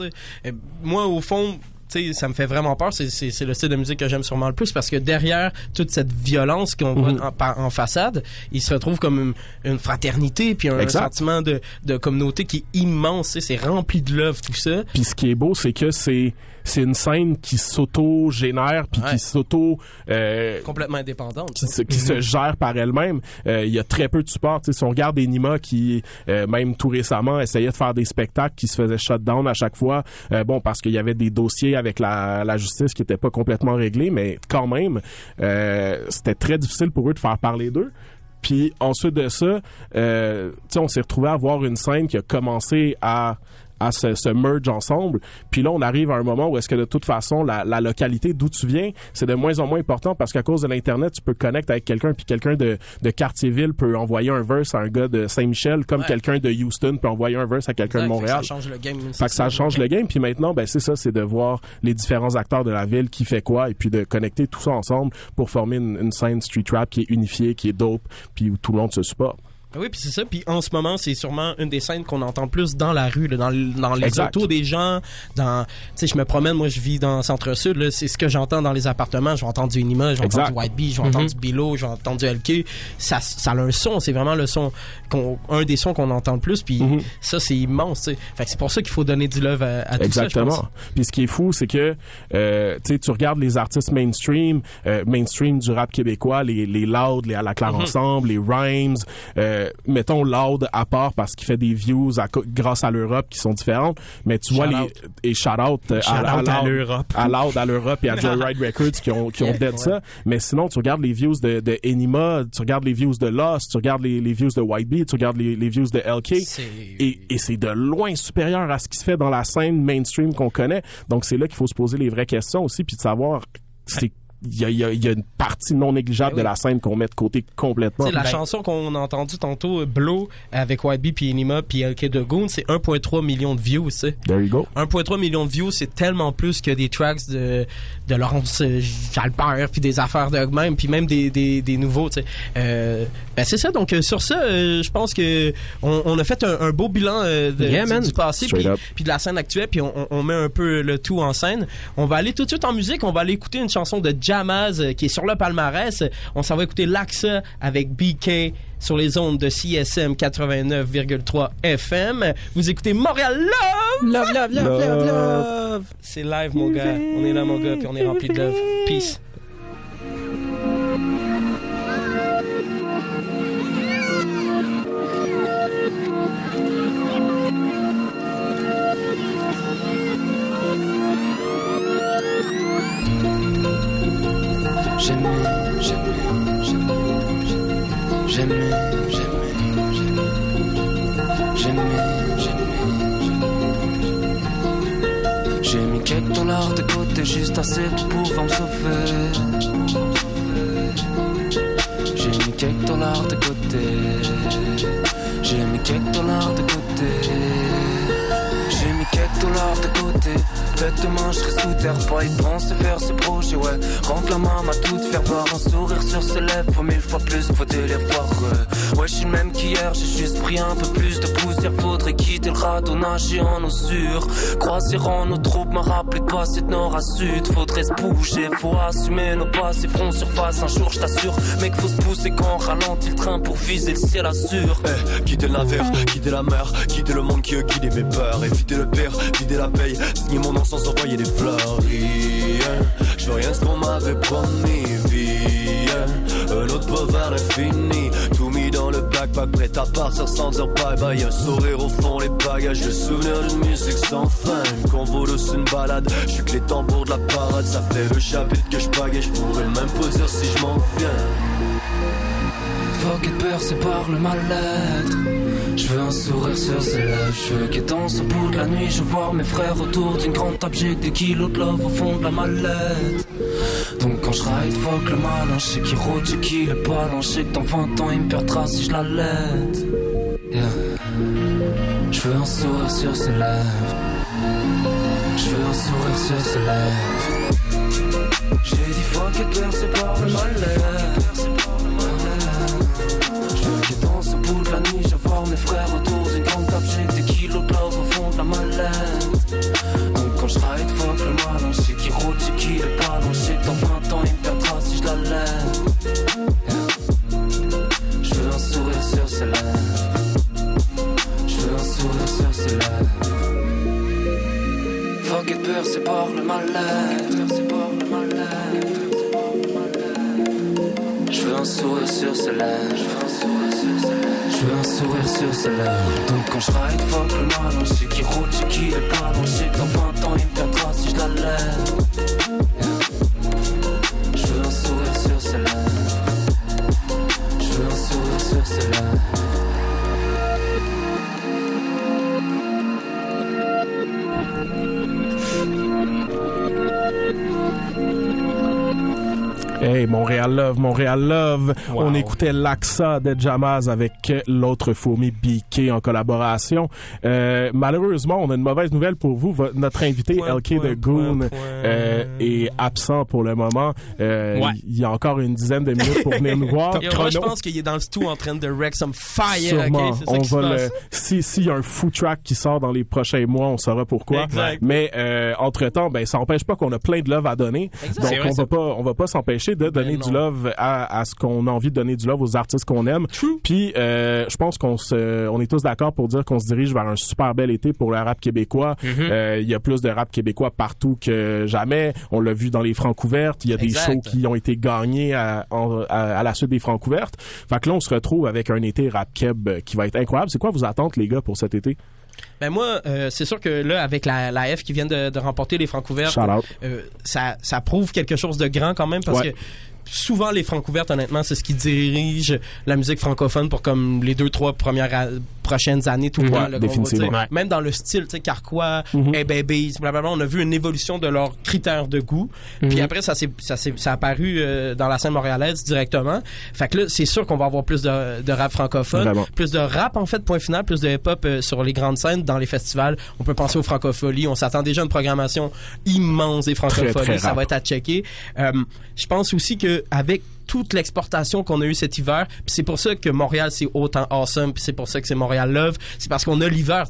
[SPEAKER 1] Et moi, au fond. tu sais, ça me fait vraiment peur. C'est- C'est c'est le style de musique que j'aime sûrement le plus parce que derrière toute cette violence qu'on
[SPEAKER 2] Mhm.
[SPEAKER 1] voit en, par- en façade, il se retrouve comme une, une fraternité puis un sentiment de, de communauté qui est immense. tu sais, C'est rempli de love, tout ça.
[SPEAKER 2] Puis ce qui est beau, c'est que c'est c'est une scène qui s'auto-génère puis
[SPEAKER 1] Ouais.
[SPEAKER 2] qui s'auto euh,
[SPEAKER 1] Complètement indépendante.
[SPEAKER 2] qui, se, qui se gère par elle-même. Euh, Il y a très peu de support. Si on regarde Enima qui, euh, même tout récemment, essayait de faire des spectacles qui se faisaient shut down à chaque fois, euh, bon, parce qu'il y avait des dossiers avec la, la justice qui n'étaient pas complètement réglés, mais quand même, euh, c'était très difficile pour eux de faire parler d'eux. Puis ensuite de ça, euh, tu sais, on s'est retrouvé à voir une scène qui a commencé à à se, se merge ensemble. Puis là, on arrive à un moment où est-ce que de toute façon, la, la localité d'où tu viens, c'est de moins en moins important parce qu'à cause de l'Internet, tu peux connecter avec quelqu'un, puis quelqu'un de, de Quartier-Ville peut envoyer un verse à un gars de Saint-Michel, comme
[SPEAKER 1] Ouais.
[SPEAKER 2] quelqu'un de Houston peut envoyer un verse à quelqu'un de
[SPEAKER 1] Exact, fait que
[SPEAKER 2] Montréal.
[SPEAKER 1] Ça change le game.
[SPEAKER 2] Fait que ça change le game. Puis maintenant, ben c'est ça, c'est de voir les différents acteurs de la ville qui fait quoi et puis de connecter tout ça ensemble pour former une, une scène street rap qui est unifiée, qui est dope, puis où tout le monde se supporte.
[SPEAKER 1] Ben Oui, puis c'est ça. Puis en ce moment, c'est sûrement une des scènes qu'on entend le plus dans la rue, là, dans, le- dans les
[SPEAKER 2] Exact.
[SPEAKER 1] autos des gens. Dans, tu sais, je me promène, moi, je vis dans Centre-Sud. Là, c'est ce que j'entends dans les appartements. Je vais entendre du Unima, je vais
[SPEAKER 2] Exact.
[SPEAKER 1] entendre du White Bee, je vais
[SPEAKER 3] Mhm.
[SPEAKER 1] entendre du Bilo, je vais entendre du LK. Ça, ça a un son. C'est vraiment le son, qu'on, un des sons qu'on entend le plus. Puis
[SPEAKER 2] Mhm.
[SPEAKER 1] ça, c'est immense. tu sais. Fait que c'est pour ça qu'il faut donner du love à, à tout
[SPEAKER 2] Exactement. Puis ce qui est fou, c'est que euh, tu sais, tu regardes les artistes mainstream, euh, mainstream du rap québécois, les les Loud, les à la claire
[SPEAKER 1] Mhm.
[SPEAKER 2] ensemble, les Rhymes, euh, mettons Loud à part parce qu'il fait des views à grâce à l'Europe qui sont différentes, mais tu vois les et shout out euh,
[SPEAKER 3] Shout out à l'Europe.
[SPEAKER 2] à Loud à l'Europe et à Joyride Records qui ont qui ont dead
[SPEAKER 1] ouais.
[SPEAKER 2] ça, mais sinon tu regardes les views de de Enima, tu regardes les views de Lost, tu regardes les les views de White Bee, tu regardes les les views de LK
[SPEAKER 1] C'est-
[SPEAKER 2] et, et c'est de loin supérieur à ce qui se fait dans la scène mainstream qu'on connaît. Donc c'est là qu'il faut se poser les vraies questions aussi, puis de savoir c'est il y a, il y a- il y a une partie non négligeable
[SPEAKER 1] Ben oui.
[SPEAKER 2] de la scène qu'on met de côté complètement.
[SPEAKER 1] Tu sais, la
[SPEAKER 2] Ben,
[SPEAKER 1] chanson qu'on a entendue tantôt, Blow, avec White Bee, puis Enima, puis LK de Goon, c'est 1,3 million de views.
[SPEAKER 2] There you go.
[SPEAKER 1] 1,3 million de views, c'est tellement plus que des tracks de, de Laurence euh, Jalbert, puis des affaires de même, puis même des, des, des nouveaux. Euh, ben c'est ça, donc euh, sur ça, euh, je pense que on, on a fait un, un beau bilan euh, de,
[SPEAKER 3] Yeah,
[SPEAKER 1] du,
[SPEAKER 3] man.
[SPEAKER 1] du passé, puis, de la scène actuelle, puis on, on- on met un peu le tout en scène. On va aller tout de suite en musique, on va aller écouter une chanson de Jamaz euh, qui est sur le palmarès. On s'en va écouter l'AXA avec BK sur les ondes de CSM 89,3 FM. Vous écoutez Montréal Love!
[SPEAKER 3] Love, love, love, love, love.
[SPEAKER 1] C'est live, mon gars. On est là, mon gars, puis on est rempli de love. Peace.
[SPEAKER 5] J'aimais, j'aimais, j'aimais, j'aimais, j'aimais, j'aimais, j'aimais. J'ai mis quelques dollars de côté juste assez pour me sauver. Peut-être demain je serai sous terre, pas y penser faire ce projet, ouais. Rentre la main à toute, faire voir un sourire sur ses lèvres. Faut mille fois plus, faut de les voir. Ouais, je suis le même qu'hier, j'ai juste pris un peu plus de poussière. Faudrait quitter le radeau, nager en eau sûre. En troupes, me rappeler de passer de nord à sud. Faudrait se bouger, faut assumer nos passés, front surface. Un jour, je t'assure, mec, faut se pousser quand on ralentit le train pour viser le ciel assure.
[SPEAKER 16] Eh, quitter le navire, quitter la mer, quitter le monde qui a guidé mes peurs, éviter le pire, vider la paye, signer mon nom sans envoyer des fleurs. Rien, je veux rien ce qu'on m'avait promis, viens, un autre peu vers l'infini, backpack, prêt à partir sans dire bye bye, un sourire au fond, les bagages, le souvenir d'une musique sans fin, une convo une balade, je suis que les tambours de la parade, ça fait le chapitre que je bagaye, je pourrais même dire si je m'en viens.
[SPEAKER 5] Fuck et peur, par le mal-être. Je veux un sourire sur ses lèvres, je veux qu'il danse au bout de la nuit. Je voir mes frères autour d'une grande table, j'ai des kilos de love au fond de la mallette. Quand je ride, fuck le malin, je sais qui rôde, sais qui le. Je sais que dans 20 ans il me perdra si je la. Je veux un sourire sur ses lèvres. Je veux un sourire sur ses lèvres. J'ai dit fuck it, percé par le malheur. Je veux qu'il danse au bout de la nuit, je voir mes frères autour Love,
[SPEAKER 2] Montréal Love.
[SPEAKER 3] Wow.
[SPEAKER 2] On écoutait l'AXA de Jamaz avec l'autre fourmi BK en collaboration. Euh, malheureusement, on a une mauvaise nouvelle pour vous. Vo- Notre invité,
[SPEAKER 1] Point,
[SPEAKER 2] LK
[SPEAKER 1] point,
[SPEAKER 2] de Goon,
[SPEAKER 1] point, point.
[SPEAKER 2] euh, est absent pour le moment. Euh,
[SPEAKER 3] Ouais.
[SPEAKER 2] Il y a encore une dizaine de minutes pour venir nous voir.
[SPEAKER 1] Et moi, je pense qu'il est dans le studio en train de wreck some fire,
[SPEAKER 2] Sûrement.
[SPEAKER 1] ok? C'est ça
[SPEAKER 2] on va le, si s'il y a un food track qui sort dans les prochains mois, on saura pourquoi.
[SPEAKER 1] Exact.
[SPEAKER 2] Mais euh, entre temps, ben ça n'empêche pas qu'on a plein de love à donner.
[SPEAKER 1] Exact.
[SPEAKER 2] Donc
[SPEAKER 3] vrai,
[SPEAKER 2] on
[SPEAKER 3] ça.
[SPEAKER 2] va pas on va pas s'empêcher de donner
[SPEAKER 1] non.
[SPEAKER 2] du love à, à ce qu'on a envie de donner du love aux artistes qu'on aime. Puis euh, je pense qu'on se on est tous d'accord pour dire qu'on se dirige vers un super bel été pour le rap québécois.
[SPEAKER 1] Mm-hmm.
[SPEAKER 2] Euh, Il y a plus de rap québécois partout que jamais. On l'a vu dans les francs ouvertes. Il y a des shows qui ont été gagnés à, à, à la suite des francs ouvertes. Fait que là on se retrouve avec un été rap keb qui va être incroyable. C'est quoi vos attentes les gars pour cet été?
[SPEAKER 1] Ben moi, euh, c'est sûr que là, avec la, la F qui vient de, de remporter les francs ouverts,
[SPEAKER 2] Shout out.
[SPEAKER 1] euh, ça, ça prouve quelque chose de grand quand même parce
[SPEAKER 2] Ouais.
[SPEAKER 1] que souvent les francs ouvertes, honnêtement, c'est ce qui dirige la musique francophone pour comme les deux trois premières a- prochaines années tout le
[SPEAKER 2] Ouais, définitivement.
[SPEAKER 3] Ouais.
[SPEAKER 1] Même dans le style, tu sais, Carquois,
[SPEAKER 2] Mhm.
[SPEAKER 1] Hey Babies, blablabla, on a vu une évolution de leurs critères de goût. Puis après, ça s'est ça s'est ça a apparu euh, dans la scène montréalaise directement. Fait que là, c'est sûr qu'on va avoir plus de, de rap francophone,
[SPEAKER 2] Vraiment.
[SPEAKER 1] plus de rap en fait, point final, plus de hip-hop euh, sur les grandes scènes, dans les festivals. On peut penser aux francopholies. On s'attend déjà à une programmation immense des francopholies. Ça va être à checker. Euh, je pense aussi que avec toute l'exportation qu'on a eu cet hiver, c'est pour ça que Montréal c'est autant awesome, c'est pour ça que c'est Montréal Love, c'est parce qu'on a l'hiver.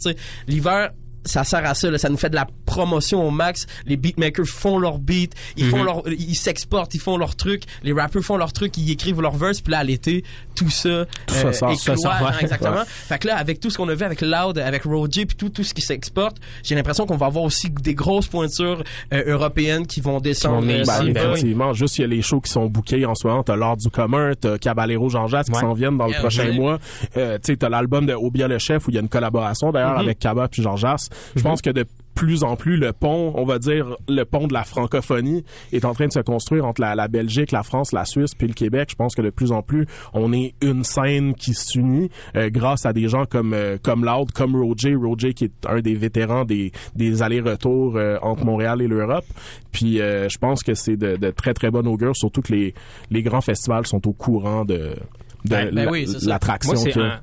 [SPEAKER 1] L'hiver ça sert à ça, là, ça nous fait de la promotion au max. Les beatmakers font leur beat, ils
[SPEAKER 2] Mhm.
[SPEAKER 1] font leur, ils s'exportent, ils font leurs trucs. Les rappers font leurs trucs, ils écrivent leurs verses. Puis là, à l'été, tout ça, euh,
[SPEAKER 2] Tout ça sort.
[SPEAKER 3] Ça sort, ouais.
[SPEAKER 1] hein, exactement.
[SPEAKER 2] Ouais.
[SPEAKER 1] Fait que là, avec tout ce qu'on a vu avec Loud, avec Roger, puis tout, tout ce qui s'exporte, j'ai l'impression qu'on va avoir aussi des grosses pointures euh, européennes qui vont descendre. euh,
[SPEAKER 2] Ben,
[SPEAKER 3] ben
[SPEAKER 2] effectivement, juste il y a les shows qui sont bookés en ce moment. T'as l'Art du commun, t'as Caballero Jean-Jacques qui s'en viennent dans le prochain mois. Euh, tu sais, t'as l'album de Obia le chef où il y a une collaboration d'ailleurs
[SPEAKER 1] Mm-hmm.
[SPEAKER 2] avec Cabba puis Jean-Jacques. Je pense que de plus en plus le pont, on va dire le pont de la francophonie est en train de se construire entre la, Belgique, la France, la Suisse puis le Québec. Je pense que de plus en plus on est une scène qui s'unit euh, grâce à des gens comme euh, comme Loud, comme Roger, Roger qui est un des vétérans des des allers-retours euh, entre Montréal et l'Europe. Puis je pense que c'est de, très très bonne augure, surtout que les les grands festivals sont au courant de
[SPEAKER 1] Ben, ben oui,
[SPEAKER 2] l'attraction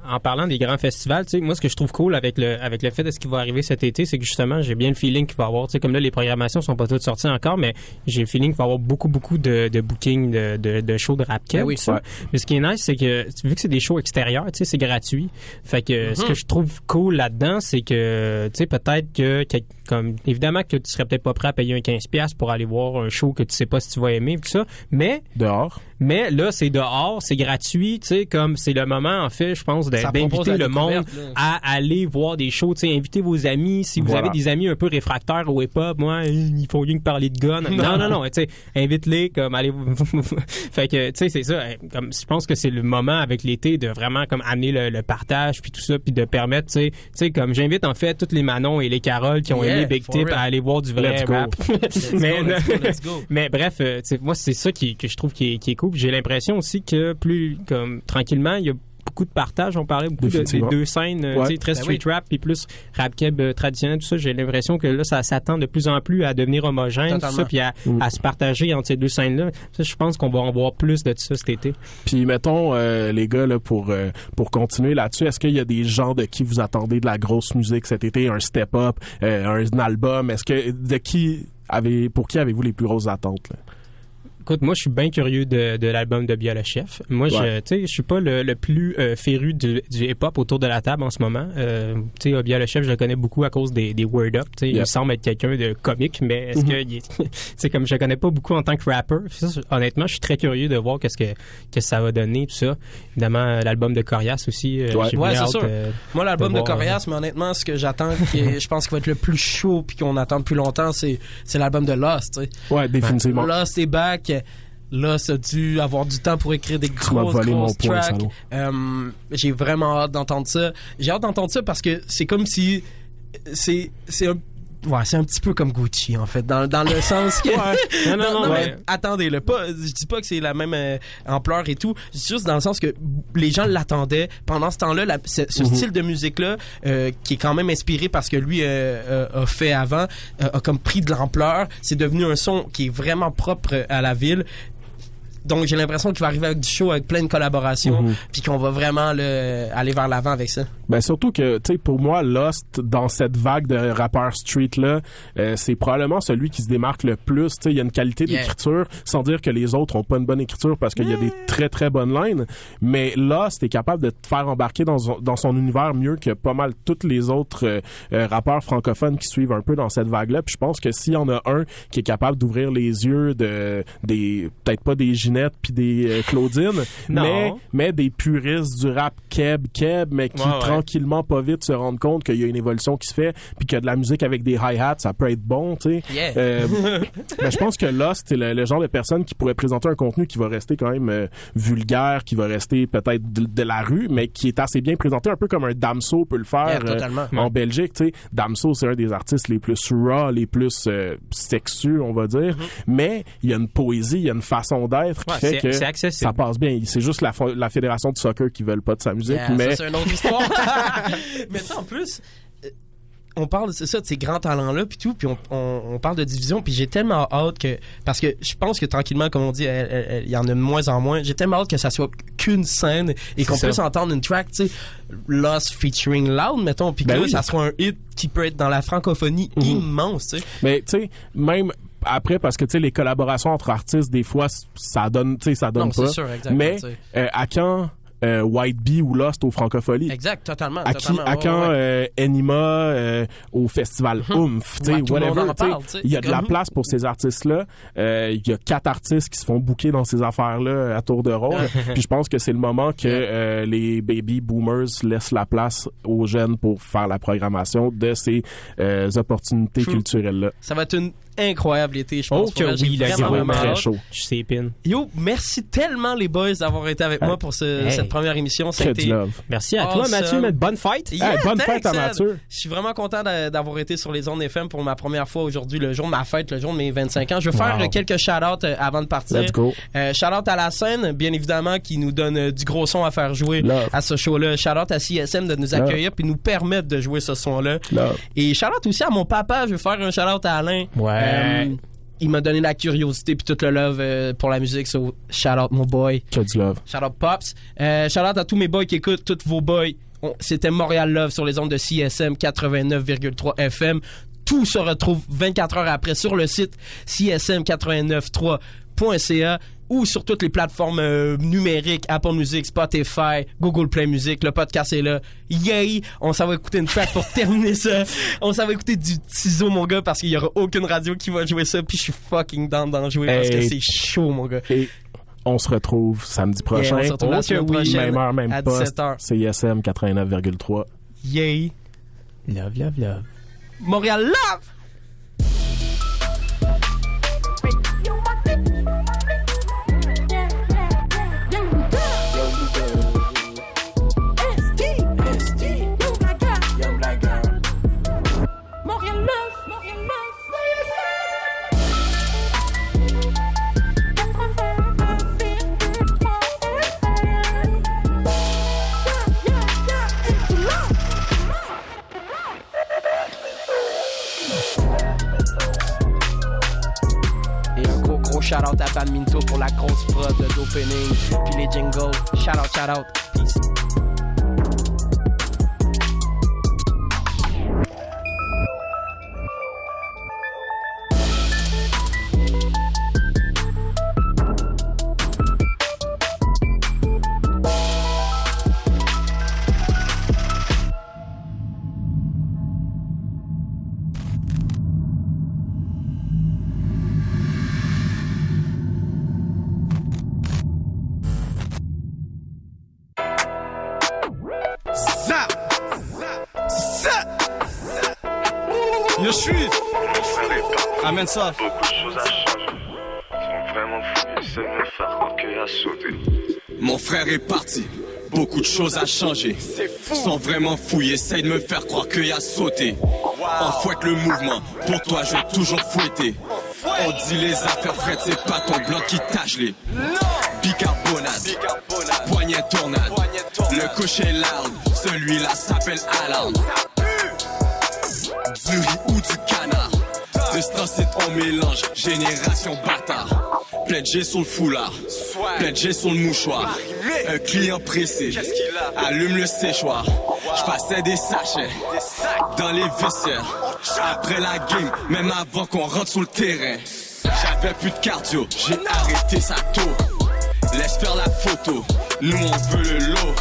[SPEAKER 3] en, en parlant des grands festivals, tu sais, moi, ce que je trouve cool avec le, avec le fait de ce qui va arriver cet été, c'est que justement, j'ai bien le feeling qu'il va y avoir, tu sais, comme là, les programmations sont pas toutes sorties encore, mais j'ai le feeling qu'il va y avoir beaucoup, beaucoup de, de bookings de, de, de shows de rap
[SPEAKER 1] Ben oui,
[SPEAKER 2] ouais.
[SPEAKER 3] Mais ce qui est nice, c'est que, vu que c'est des shows extérieurs, tu sais, c'est gratuit. Fait que, ce que je trouve cool là-dedans, c'est que, tu sais, peut-être que, que- comme, évidemment que tu serais peut-être pas prêt à payer un 15$ pour aller voir un show que tu sais pas si tu vas aimer, tout ça, mais,
[SPEAKER 2] dehors.
[SPEAKER 3] mais là, c'est dehors, c'est gratuit, tu sais, comme c'est le moment, en fait, je pense, d'inviter le monde à aller voir des shows, tu sais, inviter vos amis. Si vous avez des amis un peu réfractaires au hip-hop, moi, ils font rien que parler de gun. Non, non, non, tu sais, invite-les, comme, allez, fait que, tu sais, c'est ça, hein, comme, je pense que c'est le moment avec l'été de vraiment, comme, amener le, le partage, puis tout ça, puis de permettre, tu sais, tu sais, comme, j'invite, en fait, toutes les Manon et les Carole qui ont
[SPEAKER 1] Yeah,
[SPEAKER 3] aimé Big Tip
[SPEAKER 1] real.
[SPEAKER 3] à aller voir du vrai
[SPEAKER 2] Let's go.
[SPEAKER 3] rap.
[SPEAKER 1] Let's
[SPEAKER 3] mais,
[SPEAKER 1] go, let's go, let's go.
[SPEAKER 3] mais bref, euh, moi, c'est ça qui, que je trouve qui est, qui est cool. J'ai l'impression aussi que plus, comme, tranquillement, il y a beaucoup de partage. On parlait beaucoup de, des deux scènes, euh,
[SPEAKER 2] Ouais.
[SPEAKER 3] tu sais, très
[SPEAKER 1] Ben
[SPEAKER 3] street rap puis plus rap keb euh, traditionnel, tout ça. J'ai l'impression que là, ça s'attend de plus en plus à devenir homogène, tout
[SPEAKER 1] Totalement.
[SPEAKER 3] ça, puis à,
[SPEAKER 2] Mm.
[SPEAKER 3] à se partager entre ces deux scènes-là. Je pense qu'on va en voir plus de ça cet été.
[SPEAKER 2] Puis mettons euh, les gars là pour euh, pour continuer là-dessus, est-ce qu'il y a des gens de qui vous attendez de la grosse musique cet été, un step up, euh, un album, est-ce que de qui avez pour qui avez-vous les plus grosses attentes là?
[SPEAKER 3] Écoute, moi, je suis bien curieux de, de l'album de Bia le Chef. Moi, je,
[SPEAKER 2] Ouais.
[SPEAKER 3] tu sais, je suis pas le, le plus euh, féru du, du hip-hop autour de la table en ce moment. Euh, tu sais, Bia le Chef, je le connais beaucoup à cause des, des Word Up. Tu sais, il
[SPEAKER 2] Yep.
[SPEAKER 3] me semble être quelqu'un de comique, mais est-ce
[SPEAKER 2] Mhm.
[SPEAKER 3] que, il est- tu sais, comme je le connais pas beaucoup en tant que rapper, je- honnêtement, je suis très curieux de voir qu'est-ce que, que ça va donner, tout ça. Évidemment, euh, l'album de Corias aussi. euh,
[SPEAKER 1] Ouais. Ouais, c'est sûr. Moi, l'album de Corias, mais honnêtement, ce que j'attends, je pense qu'il va être le plus chaud puis qu'on attend depuis longtemps, c'est c'est l'album de Lost. tu sais.
[SPEAKER 2] Ouais, définitivement.
[SPEAKER 1] Lost est back. Lost a dû avoir du temps pour écrire des grosses, grosses tracks. Euh, J'ai vraiment hâte d'entendre ça. J'ai hâte d'entendre ça parce que c'est comme si c'est c'est un Ouais, c'est un petit peu comme Gucci en fait, dans, dans le sens que.
[SPEAKER 3] Non, non, non,
[SPEAKER 1] mais
[SPEAKER 3] mais-
[SPEAKER 1] attendez, le pas. Je dis pas que c'est la même euh, ampleur et tout. Juste dans le sens que les gens l'attendaient pendant ce temps-là. ce
[SPEAKER 2] Mhm.
[SPEAKER 1] style de musique là, qui est quand même inspiré parce que lui euh, euh, a fait avant, euh, a comme pris de l'ampleur. C'est devenu un son qui est vraiment propre à la ville. Donc j'ai l'impression qu'il va arriver avec du show, avec plein de collaborations,
[SPEAKER 2] Mhm.
[SPEAKER 1] puis qu'on va vraiment le, aller vers l'avant avec ça.
[SPEAKER 2] Ben surtout que, tu sais, pour moi, Lost, dans cette vague de rappeurs street-là, euh, c'est probablement celui qui se démarque le plus. Tu sais, il y a une qualité
[SPEAKER 1] Yeah.
[SPEAKER 2] d'écriture, sans dire que les autres ont pas une bonne écriture parce qu'il y a des très, très bonnes lines. Mais Lost est capable de te faire embarquer dans, son- dans son univers mieux que pas mal tous les autres euh, euh, rappeurs francophones qui suivent un peu dans cette vague-là. Puis je pense que s'il y en a un qui est capable d'ouvrir les yeux de des peut-être pas des Ginette puis des euh, Claudine, mais mais des puristes du rap keb keb, mais qui
[SPEAKER 3] Ouais, ouais.
[SPEAKER 2] tranquillement, pas vite, se rendent compte qu'il y a une évolution qui se fait, puis que de la musique avec des hi-hats, ça peut être bon, tu sais.
[SPEAKER 1] Yeah.
[SPEAKER 2] Euh, ben, je pense que Lost, c'est le, le genre de personne qui pourrait présenter un contenu qui va rester quand même euh, vulgaire, qui va rester peut-être de, de la rue, mais qui est assez bien présenté, un peu comme un Damso peut le faire
[SPEAKER 1] Yeah,
[SPEAKER 2] euh, en Belgique, tu sais. Damso, c'est un des artistes les plus raw, les plus sexus, on va dire, mais il y a une poésie, il y a une façon d'être qui
[SPEAKER 3] Ouais,
[SPEAKER 2] fait
[SPEAKER 3] c'est-
[SPEAKER 2] que
[SPEAKER 3] accessible.
[SPEAKER 2] ça passe bien. C'est juste la, la fédération de soccer qui veulent pas de sa musique,
[SPEAKER 1] Yeah,
[SPEAKER 2] mais
[SPEAKER 1] c'est une autre histoire. mais en plus, euh, on parle, c'est ça, de ces grands talents-là, puis tout, puis on, on, on parle de division, puis j'ai tellement hâte que, parce que je pense que tranquillement, comme on dit, il y en a de moins en moins, j'ai tellement hâte que ça soit qu'une scène et qu'on puisse entendre une track, tu sais, Lost featuring Loud, mettons, puis que
[SPEAKER 2] Ben oui.
[SPEAKER 1] ça soit un hit qui peut être dans la francophonie
[SPEAKER 2] Mhm.
[SPEAKER 1] immense, tu sais.
[SPEAKER 2] Mais tu sais, même après, parce que tu sais, les collaborations entre artistes, des fois, ça donne, tu sais, ça donne
[SPEAKER 1] Non,
[SPEAKER 2] pas.
[SPEAKER 1] sûr, exactement,
[SPEAKER 2] Mais euh, à quand euh, White Bee ou Lost au Francophonie?
[SPEAKER 1] Exact, totalement.
[SPEAKER 2] À, qui,
[SPEAKER 1] totalement,
[SPEAKER 2] à
[SPEAKER 1] ouais,
[SPEAKER 2] quand
[SPEAKER 1] ouais.
[SPEAKER 2] euh, Enima euh, au festival Oomph, tu sais,
[SPEAKER 1] Ouais,
[SPEAKER 2] whatever, il y a de la
[SPEAKER 1] Comme-
[SPEAKER 2] place pour ces artistes-là. Euh, Il y a quatre artistes qui se font bouquer dans ces affaires-là à tour de rôle. Puis je pense que c'est le moment que euh, les baby boomers laissent la place aux jeunes pour faire la programmation de ces euh, opportunités
[SPEAKER 1] True.
[SPEAKER 2] culturelles-là.
[SPEAKER 1] Ça va être une incroyable été, je
[SPEAKER 3] Oh
[SPEAKER 1] pense.
[SPEAKER 3] que
[SPEAKER 1] vrai, j'ai
[SPEAKER 3] oui, le
[SPEAKER 1] vraiment,
[SPEAKER 2] très chaud.
[SPEAKER 3] Je sais, pin.
[SPEAKER 1] Yo, merci tellement les boys d'avoir été avec moi pour ce-
[SPEAKER 3] Hey.
[SPEAKER 1] cette première émission.
[SPEAKER 2] Que love.
[SPEAKER 3] Merci à toi. Mathieu. mais Bonne fête.
[SPEAKER 1] Yeah,
[SPEAKER 2] Hey, bonne fête à. Mathieu.
[SPEAKER 1] Je suis vraiment content d'a- d'avoir été sur les ondes FM pour ma première fois aujourd'hui, le jour de ma fête, le jour de mes 25 ans. Je veux faire
[SPEAKER 2] Wow.
[SPEAKER 1] quelques shout-outs euh, avant de partir.
[SPEAKER 2] Let's go.
[SPEAKER 1] Euh, shout-out à la scène, bien évidemment, qui nous donne euh, du gros son à faire jouer
[SPEAKER 2] Love.
[SPEAKER 1] à ce show-là. Shout-out à CSM de nous accueillir puis nous permettre de jouer ce son-là. Et shout-out aussi à mon papa. Je veux faire un shout-out à Alain.
[SPEAKER 3] Ouais.
[SPEAKER 1] Euh, il m'a donné la curiosité puis tout le love euh, pour la musique. So, shout-out mon boy.
[SPEAKER 2] Que du love.
[SPEAKER 1] Shout out Pops. Euh, shout out à tous mes boys qui écoutent, tous vos boys. C'était Montréal Love sur les ondes de CSM 89,3 FM. Tout se retrouve 24 heures après sur le site csm893.ca ou sur toutes les plateformes euh, numériques, Apple Music, Spotify, Google Play Music. Le podcast est là. Yay! On s'en va écouter une track pour terminer ça. On s'en va écouter du ciseau, mon gars, parce qu'il y aura aucune radio qui va jouer ça. Puis je suis fucking down d'en jouer parce que
[SPEAKER 2] Hey.
[SPEAKER 1] c'est chaud, mon gars.
[SPEAKER 2] Et on se retrouve samedi prochain.
[SPEAKER 1] on se retrouve la
[SPEAKER 2] Oh
[SPEAKER 1] semaine
[SPEAKER 2] oui,
[SPEAKER 1] prochaine
[SPEAKER 2] Même heure, même
[SPEAKER 1] à
[SPEAKER 2] poste.
[SPEAKER 1] 17h.
[SPEAKER 2] CISM 89,3.
[SPEAKER 1] Yay!
[SPEAKER 3] Love, love, love.
[SPEAKER 1] Montréal Love! La grosse prod d'opening. Puis les jingles. Shout out, shout out.
[SPEAKER 17] Choses à changer.
[SPEAKER 8] Sans vraiment fouiller, essaye de me faire croire qu'il a sauté. On fouette le mouvement, pour toi je vais toujours fouetter. On dit les affaires frettes, c'est pas ton blanc qui tâche les. Bicarbonate, poignet tournade. Le cocher est loud, celui-là s'appelle Alan. Du riz ou du canard. De c'est on mélange, génération bâtard. Plein de G sur le foulard, plein de G sur le mouchoir. Un client pressé, allume le séchoir. Je passais des sachets dans les vestiaires. Après la game, même avant qu'on rentre sur le terrain. J'avais plus de cardio, j'ai arrêté sa tour. Laisse faire la photo, nous on veut le lot.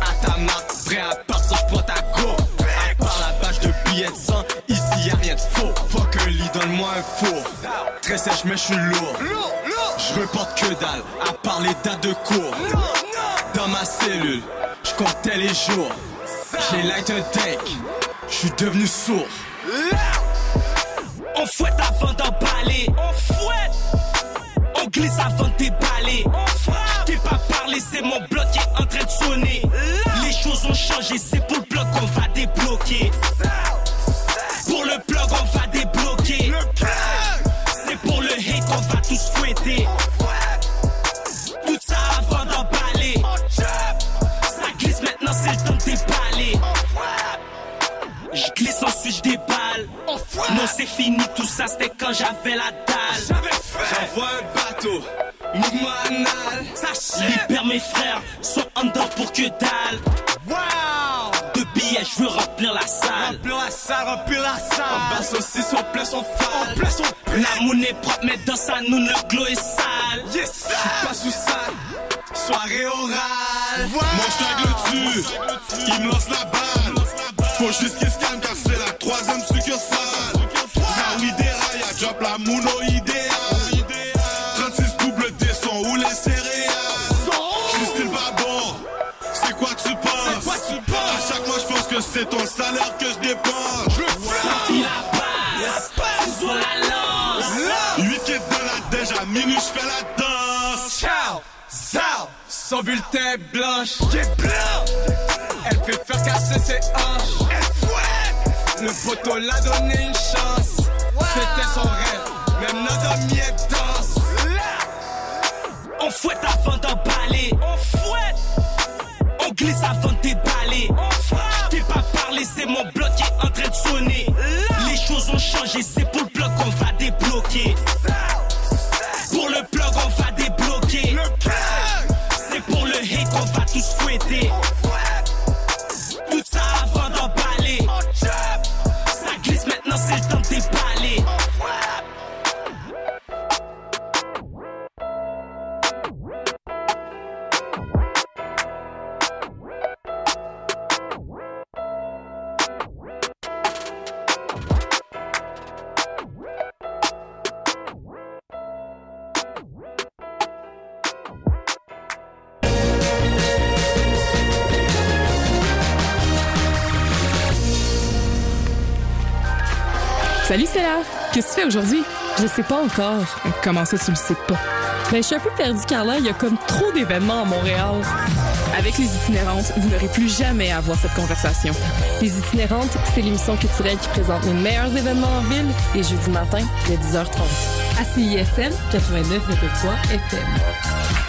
[SPEAKER 8] À ta marque, prêt à partir, je prends ta go. À part la bâche de billets de sang, ici y a rien de faux. Faut que lit, donne-moi un four. Très sèche, mais je suis lourd. Je reporte que dalle, à part les dates de cours. Dans ma cellule, je comptais les jours. J'ai light un deck, je suis devenu sourd.
[SPEAKER 18] On fouette avant d'emballer. On fouette. On glisse avant de déballer. On frappe. T'es pas parlé, c'est mon bloc qui est en train de sonner. Les choses ont changé, c'est pour fini tout ça c'était quand j'avais la dalle.
[SPEAKER 8] J'envoie un bateau, mouvement anal.
[SPEAKER 18] Libère mes frères, sont en dedans pour que dalle.
[SPEAKER 8] Wow!
[SPEAKER 18] De billets je veux remplir la salle.
[SPEAKER 8] Remplir la salle, remplir la salle. En bas aussi, son son
[SPEAKER 18] La moune est propre mais dans sa noune le glow est sale.
[SPEAKER 8] Yes. J'suis pas sous salle. Soirée orale. Mon tag le dessus, il me lance la balle. Faut juste qu'il se calme la mouno idéal. 36 double D sont où les céréales. J'suis style babon, c'est quoi tu penses? À chaque mois j'pense que c'est ton salaire que je dépense.
[SPEAKER 18] Sorti la passe, sous la lance.
[SPEAKER 8] 8 kids dans la déj, à minuit j'fais la danse. Ciao, zao, son bulletin blanche. J'ai blanc? Elle préfère casser ses hanches. Elle fouette. Le poteau l'a donné une chance. C'était son rêve,
[SPEAKER 19] aujourd'hui? Je sais pas encore. Comment ça, tu le sais pas? Ben, je suis un peu perdue, Carla. Il y a comme trop d'événements à Montréal. Avec les itinérantes, vous n'aurez plus jamais à avoir cette conversation. Les itinérantes, c'est l'émission culturelle qui présente les meilleurs événements en ville les jeudis matin dès 10h30. À CISM 89,3 FM.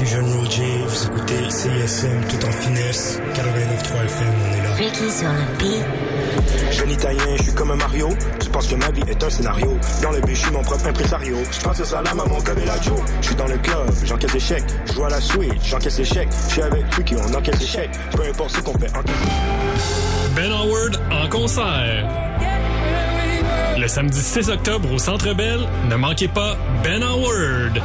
[SPEAKER 12] Ici Jeune Roger, vous écoutez CSM tout en finesse. 89.3 FM, on est là.
[SPEAKER 20] Ricky sur le beat.
[SPEAKER 12] Jeune italien, je suis comme un Mario. Je pense que ma vie est un scénario. Dans le but, je suis mon propre impresario. Je passe ça à mon Joe. Je suis dans le club, j'encaisse des chèques. Je joue à la suite, j'encaisse des chèques. Je suis avec Freaky, on encaisse des chèques. Peu importe ce qu'on fait, encaisse.
[SPEAKER 21] Ben Howard en concert. Le samedi 6 octobre au Centre Bell, ne manquez pas Ben Howard.